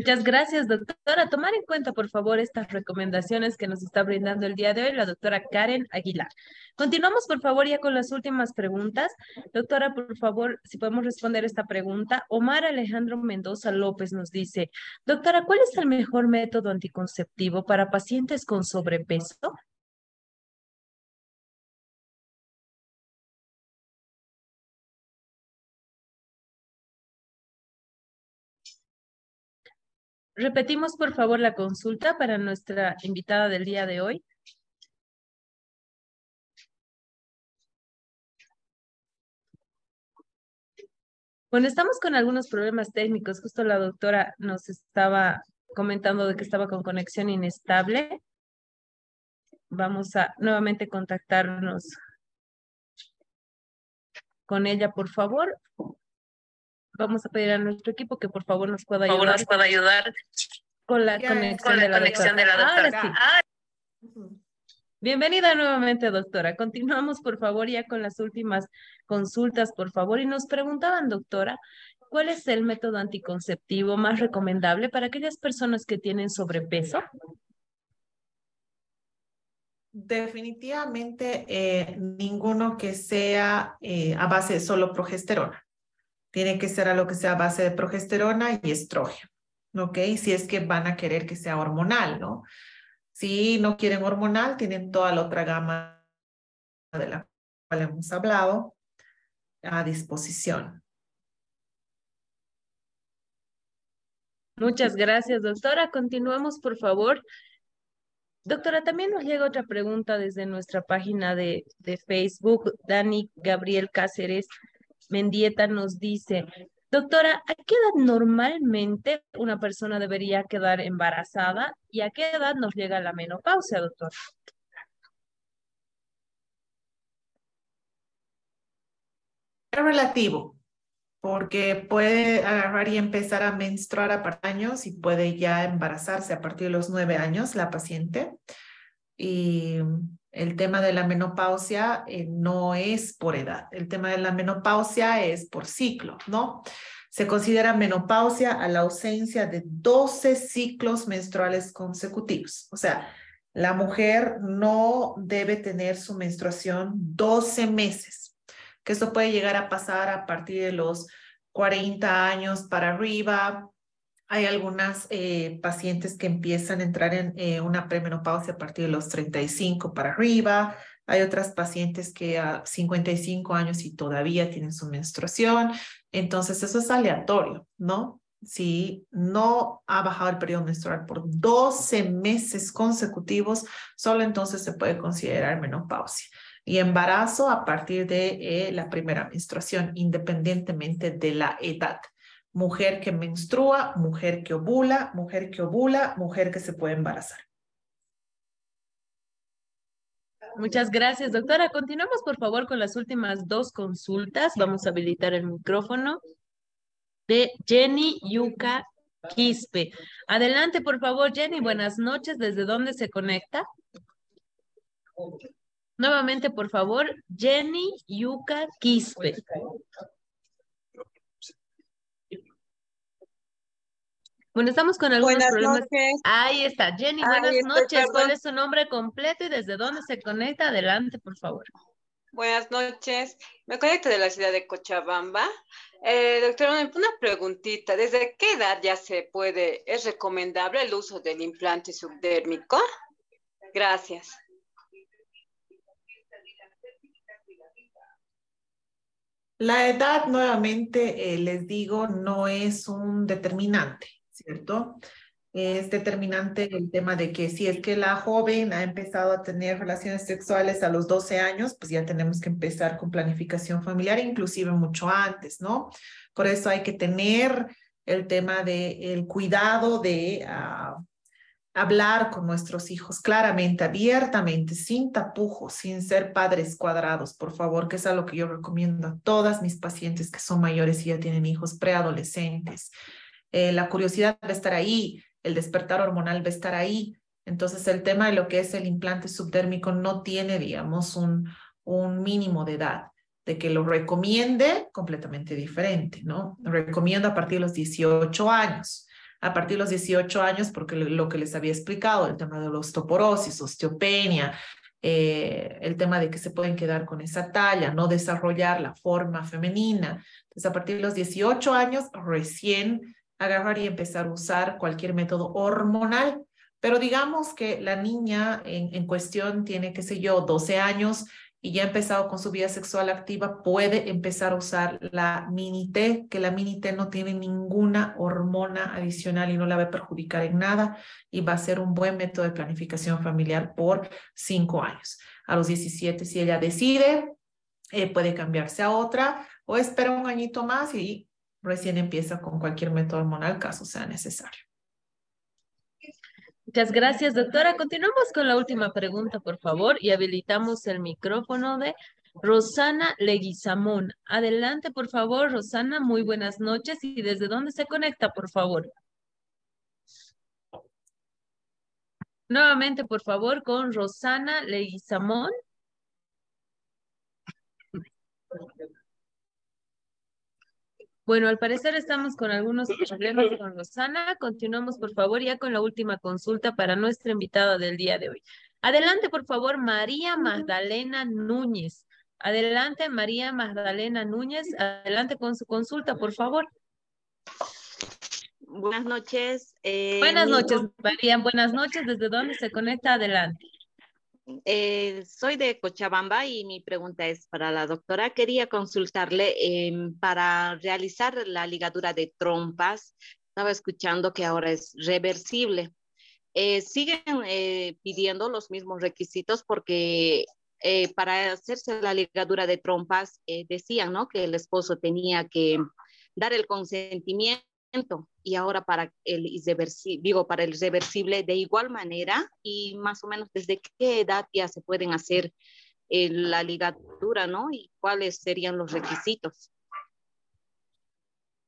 Muchas gracias, doctora. Tomar en cuenta, por favor, estas recomendaciones que nos está brindando el día de hoy la doctora Karen Aguilar. Continuamos, por favor, ya con las últimas preguntas. Doctora, por favor, si podemos responder esta pregunta. Omar Alejandro Mendoza López nos dice, doctora, ¿cuál es el mejor método anticonceptivo para pacientes con sobrepeso? Repetimos, por favor, la consulta para nuestra invitada del día de hoy. Bueno, estamos con algunos problemas técnicos. Justo la doctora nos estaba comentando de que estaba con conexión inestable. Vamos a nuevamente contactarnos con ella, por favor. Vamos a pedir a nuestro equipo que por favor nos pueda ayudar, nos pueda ayudar con la conexión, de, la conexión de la doctora. Bienvenida nuevamente, doctora. Continuamos, por favor, ya con las últimas consultas, por favor. Y nos preguntaban, doctora, ¿cuál es el método anticonceptivo más recomendable para aquellas personas que tienen sobrepeso? Definitivamente eh, ninguno que sea eh, a base de solo progesterona tiene que ser a lo que sea base de progesterona y estrógeno, ¿ok? Si es que van a querer que sea hormonal, ¿no? Si no quieren hormonal, tienen toda la otra gama de la cual hemos hablado a disposición. Muchas gracias, doctora. Continuemos, por favor. Doctora, también nos llega otra pregunta desde nuestra página de, de Facebook. Dani Gabriel Cáceres Mendieta nos dice, doctora, ¿a qué edad normalmente una persona debería quedar embarazada y a qué edad nos llega la menopausia, doctora? Es relativo, porque puede agarrar y empezar a menstruar a partir de años y puede ya embarazarse a partir de los nueve años la paciente. Y el tema de la menopausia eh, no es por edad, el tema de la menopausia es por ciclo, ¿no? Se considera menopausia a la ausencia de 12 ciclos menstruales consecutivos. O sea, la mujer no debe tener su menstruación 12 meses, que esto puede llegar a pasar a partir de los 40 años para arriba, hay algunas eh, pacientes que empiezan a entrar en eh, una premenopausia a partir de los 35 para arriba. Hay otras pacientes que a 55 años y todavía tienen su menstruación. Entonces, eso es aleatorio, ¿no? Si no ha bajado el periodo menstrual por 12 meses consecutivos, solo entonces se puede considerar menopausia. Y embarazo a partir de eh, la primera menstruación, independientemente de la edad mujer que menstrua, mujer que ovula, mujer que ovula, mujer que se puede embarazar. Muchas gracias, doctora. Continuamos, por favor, con las últimas dos consultas. Vamos a habilitar el micrófono de Jenny Yuka Quispe. Adelante, por favor, Jenny. Buenas noches. ¿Desde dónde se conecta? Nuevamente, por favor, Jenny Yuka Quispe. Bueno, estamos con algunos buenas problemas. Noches. Ahí está, Jenny, buenas noches. ¿Cuál es su nombre completo y desde dónde se conecta? Adelante, por favor. Buenas noches. Me conecto de la ciudad de Cochabamba. Eh, doctora, una preguntita. ¿Desde qué edad ya se puede, es recomendable el uso del implante subdérmico? Gracias. La edad, nuevamente, eh, les digo, no es un determinante. ¿Cierto? Es determinante el tema de que si es que la joven ha empezado a tener relaciones sexuales a los 12 años, pues ya tenemos que empezar con planificación familiar, inclusive mucho antes, ¿no? Por eso hay que tener el tema de cuidado de ah, hablar con nuestros hijos claramente, abiertamente, sin tapujos, sin ser padres cuadrados, por favor, que es algo que yo recomiendo a todas mis pacientes que son mayores y ya tienen hijos preadolescentes eh, la curiosidad va a estar ahí, el despertar hormonal va a estar ahí. Entonces, el tema de lo que es el implante subdérmico no tiene, digamos, un, un mínimo de edad. De que lo recomiende, completamente diferente, ¿no? Recomiendo a partir de los 18 años. A partir de los 18 años, porque lo que les había explicado, el tema de la osteoporosis, osteopenia, eh, el tema de que se pueden quedar con esa talla, no desarrollar la forma femenina. Entonces, a partir de los 18 años, recién agarrar y empezar a usar cualquier método hormonal. Pero digamos que la niña en, cuestión tiene, qué sé yo, 12 años y ya ha empezado con su vida sexual activa, puede empezar a usar la mini T, que la mini T no tiene ninguna hormona adicional y no la va a perjudicar en nada y va a ser un buen método de planificación familiar por cinco años. A los 17, si ella decide, eh, puede cambiarse a otra o espera un añito más y recién empieza con cualquier método hormonal, caso sea necesario. Muchas gracias, doctora. Continuamos con la última pregunta, por favor, y habilitamos el micrófono de Rosana Leguizamón. Adelante, por favor, Rosana. Muy buenas noches. ¿Y desde dónde se conecta, por favor? Nuevamente, por favor, con Rosana Leguizamón. Bueno, al parecer estamos con algunos problemas con Rosana. Continuamos, por favor, ya con la última consulta para nuestra invitada del día de hoy. Adelante, por favor, María Magdalena Núñez. Adelante, María Magdalena Núñez. Adelante con su consulta, por favor. Buenas noches. Eh, buenas noches, María. Buenas noches. ¿Desde dónde se conecta? Adelante. Eh, soy de Cochabamba y mi pregunta es para la doctora. Quería consultarle em, para realizar la ligadura de trompas. Estaba escuchando que ahora es reversible. Eh, siguen eh, pidiendo los mismos requisitos porque para hacerse la ligadura de trompas decían ¿no? que el esposo tenía que dar el consentimiento y ahora para el irreversible, digo, para el reversible de igual manera y más o menos desde qué edad ya se pueden hacer eh, la ligadura, ¿no? Y cuáles serían los requisitos.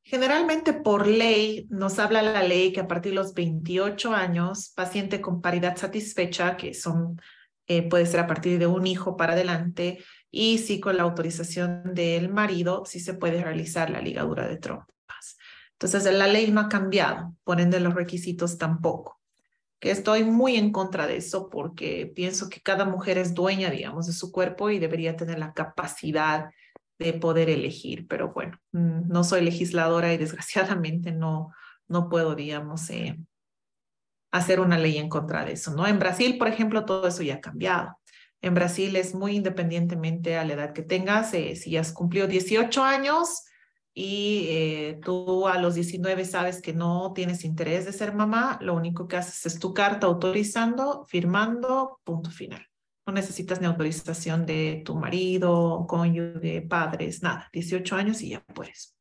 Generalmente por ley nos habla la ley que a partir de los 28 años, paciente con paridad satisfecha, que son, eh, puede ser a partir de un hijo para adelante, y si con la autorización del marido, sí se puede realizar la ligadura de trompa. Entonces, la ley no ha cambiado, por ende los requisitos tampoco. Que estoy muy en contra de eso porque pienso que cada mujer es dueña, digamos, de su cuerpo y debería tener la capacidad de poder elegir. Pero bueno, mm, no soy legisladora y [LAUGHS] desgraciadamente no, no puedo, digamos, eh, hacer una ley en contra de eso, ¿no? En Brasil, por ejemplo, todo eso ya ha cambiado. En Brasil es muy independientemente a la edad que tengas, eh, si has cumplido 18 años, y eh, tú a los 19 sabes que no tienes interés de ser mamá, lo único que haces es tu carta autorizando, firmando, punto final. No necesitas ni autorización de tu marido, cónyuge, padres, nada. 18 años y ya puedes.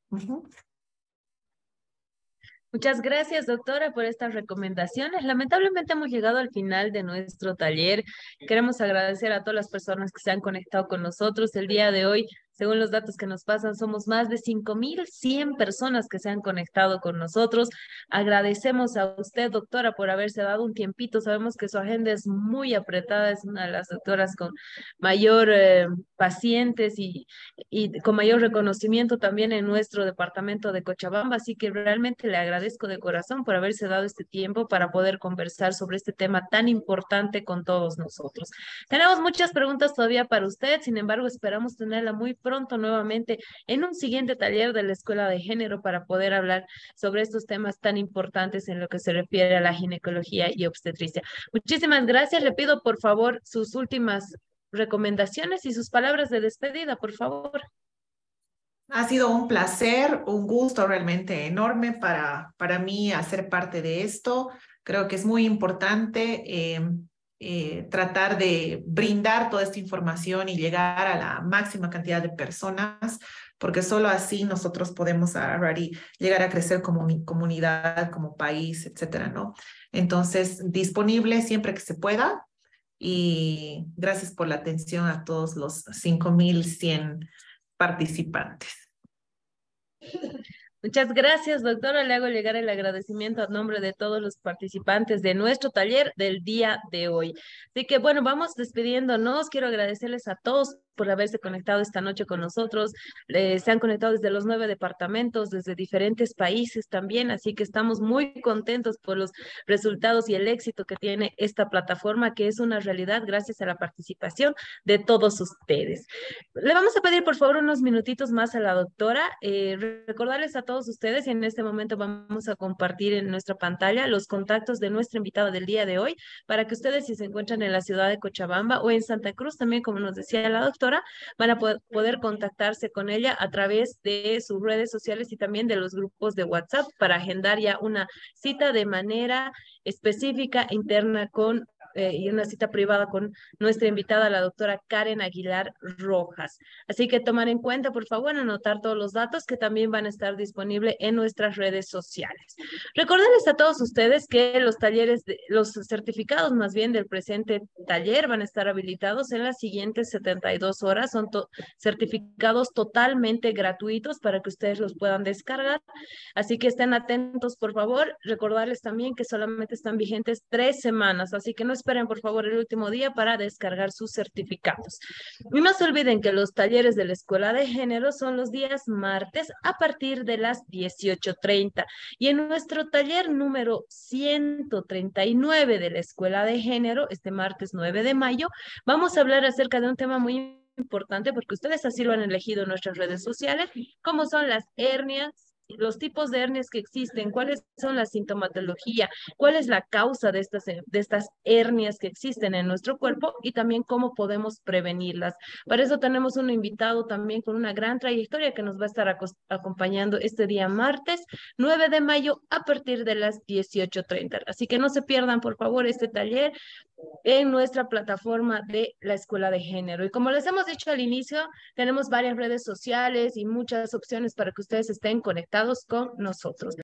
Muchas gracias, doctora, por estas recomendaciones. Lamentablemente hemos llegado al final de nuestro taller. Queremos agradecer a todas las personas que se han conectado con nosotros el día de hoy. Según los datos que nos pasan, somos más de 5.100 personas que se han conectado con nosotros. Agradecemos a usted, doctora, por haberse dado un tiempito. Sabemos que su agenda es muy apretada, es una de las doctoras con mayor eh, pacientes y, y con mayor reconocimiento también en nuestro departamento de Cochabamba. Así que realmente le agradezco de corazón por haberse dado este tiempo para poder conversar sobre este tema tan importante con todos nosotros. Tenemos muchas preguntas todavía para usted, sin embargo, esperamos tenerla muy pronto pronto nuevamente en un siguiente taller de la Escuela de Género para poder hablar sobre estos temas tan importantes en lo que se refiere a la ginecología y obstetricia. Muchísimas gracias. Le pido por favor sus últimas recomendaciones y sus palabras de despedida, por favor. Ha sido un placer, un gusto realmente enorme para, para mí hacer parte de esto. Creo que es muy importante. Eh, eh, tratar de brindar toda esta información y llegar a la máxima cantidad de personas, porque solo así nosotros podemos llegar a crecer como comunidad, como país, etcétera, ¿no? Entonces, disponible siempre que se pueda y gracias por la atención a todos los 5.100 participantes. [LAUGHS] Muchas gracias, doctora. Le hago llegar el agradecimiento a nombre de todos los participantes de nuestro taller del día de hoy. Así que bueno, vamos despidiéndonos. Quiero agradecerles a todos por haberse conectado esta noche con nosotros. Eh, se han conectado desde los nueve departamentos, desde diferentes países también, así que estamos muy contentos por los resultados y el éxito que tiene esta plataforma, que es una realidad gracias a la participación de todos ustedes. Le vamos a pedir por favor unos minutitos más a la doctora, eh, recordarles a todos ustedes y en este momento vamos a compartir en nuestra pantalla los contactos de nuestra invitada del día de hoy para que ustedes si se encuentran en la ciudad de Cochabamba o en Santa Cruz también, como nos decía la doctora, van a poder contactarse con ella a través de sus redes sociales y también de los grupos de WhatsApp para agendar ya una cita de manera específica interna con eh, y una cita privada con nuestra invitada, la doctora Karen Aguilar Rojas. Así que tomar en cuenta, por favor, anotar todos los datos que también van a estar disponibles en nuestras redes sociales. Recordarles a todos ustedes que los talleres, de, los certificados más bien del presente taller van a estar habilitados en las siguientes 72 horas. Son certificados totalmente gratuitos para que ustedes los puedan descargar. Así que estén atentos, por favor. Recordarles también que solamente están vigentes tres semanas, así que no esperen por favor el último día para descargar sus certificados. Y no se olviden que los talleres de la Escuela de Género son los días martes a partir de las 18.30. Y en nuestro taller número 139 de la Escuela de Género, este martes 9 de mayo, vamos a hablar acerca de un tema muy importante porque ustedes así lo han elegido en nuestras redes sociales, como son las hernias los tipos de hernias que existen, cuáles son la sintomatología, cuál es la causa de estas, de estas hernias que existen en nuestro cuerpo y también cómo podemos prevenirlas. Para eso tenemos un invitado también con una gran trayectoria que nos va a estar acompañando este día martes 9 de mayo a partir de las 18.30. Así que no se pierdan, por favor, este taller en nuestra plataforma de la Escuela de Género. Y como les hemos dicho al inicio, tenemos varias redes sociales y muchas opciones para que ustedes estén conectados con nosotros.